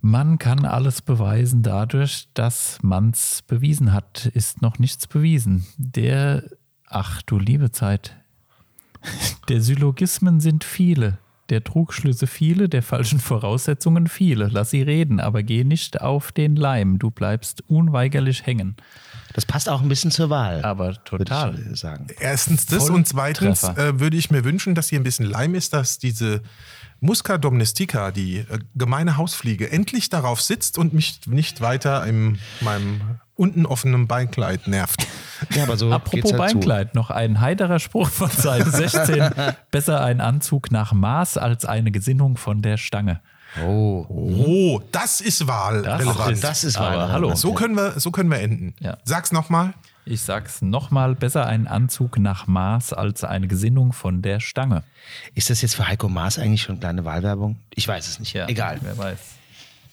Man kann alles beweisen dadurch, dass man's bewiesen hat, ist noch nichts bewiesen. Der, ach du liebe Zeit, der Syllogismen sind viele, Der Trugschlüsse viele, der falschen Voraussetzungen viele. Lass sie reden, aber geh nicht auf den Leim. Du bleibst unweigerlich hängen. Das passt auch ein bisschen zur Wahl. Aber total. Würde ich sagen. Erstens das Voll und zweitens äh, würde ich mir wünschen, dass hier ein bisschen Leim ist, dass diese Musca domestica, die äh, gemeine Hausfliege, endlich darauf sitzt und mich nicht weiter in meinem unten offenen Beinkleid nervt. Ja, aber so Apropos geht's halt zu. Beinkleid, noch ein heiterer Spruch von Seite 16. Besser ein Anzug nach Maß als eine Gesinnung von der Stange. Oh, Oh, das ist wahlrelevant. das ist wahlrelevant. hallo. So können wir, so können wir enden. Ja. Sag's nochmal. Ich sag's nochmal, besser ein Anzug nach Maß als eine Gesinnung von der Stange. Ist das jetzt für Heiko Maas eigentlich schon kleine Wahlwerbung? Ich weiß es nicht. Egal. Wer weiß.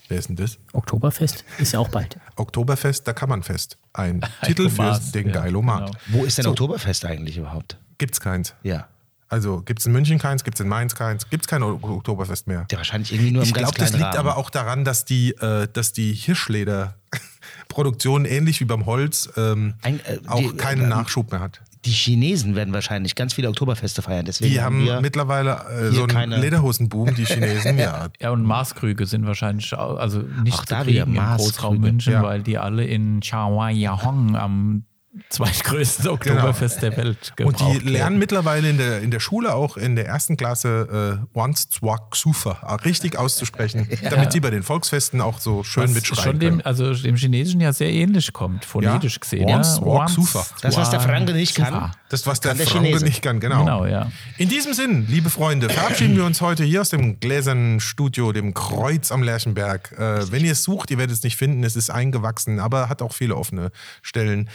Wer ist denn das? Oktoberfest ist ja auch bald. Oktoberfest, da kann man fest. Ein Titel für Maas, den ja, Geilomat. genau. Wo ist denn Oktoberfest eigentlich überhaupt? Gibt's keins. Ja. Also gibt's in München keins, gibt's in Mainz keins, gibt's kein O- Oktoberfest mehr. Der wahrscheinlich irgendwie nur im Ich glaube, das liegt Rahmen. aber auch daran, dass die, äh, dass die Hirschleder-Produktion ähnlich wie beim Holz ähm, Ein, äh, auch die- keinen äh, Nachschub mehr hat. Die Chinesen werden wahrscheinlich ganz viele Oktoberfeste feiern. Deswegen Die haben wir mittlerweile äh, so einen keine- Lederhosenboom, die Chinesen, ja. Ja, und Maßkrüge sind wahrscheinlich auch, also nicht Auch zu da kriegen im. Großraum München, Ja. weil die alle in Chaoyahong am zweitgrößten Oktoberfest der Welt Genau. Und die lernen mittlerweile in der, in der Schule auch in der ersten Klasse äh, Once Zwak Xufa richtig auszusprechen, damit sie bei den Volksfesten auch so schön was mitschreiben schon können. dem, also dem Chinesischen ja sehr ähnlich kommt, phonetisch gesehen. Once ja. walk Once super. Das, was der Franke nicht kann. Das, was der, Kann der Franke Chinese. nicht kann, genau. Genau, ja. In diesem Sinn, liebe Freunde, verabschieden wir uns heute hier aus dem gläsernen Studio, dem Kreuz am Lerchenberg. Äh, wenn ihr es sucht, ihr werdet es nicht finden. Es ist eingewachsen, aber hat auch viele offene Stellen.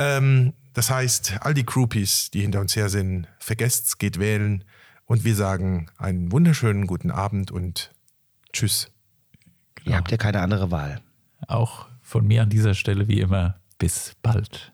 Ähm, das heißt, all die Groupies, die hinter uns her sind, vergesst's, geht wählen. Und wir sagen einen wunderschönen guten Abend und tschüss. ihr habt ja keine andere Wahl. Auch von mir an dieser Stelle wie immer, bis bald.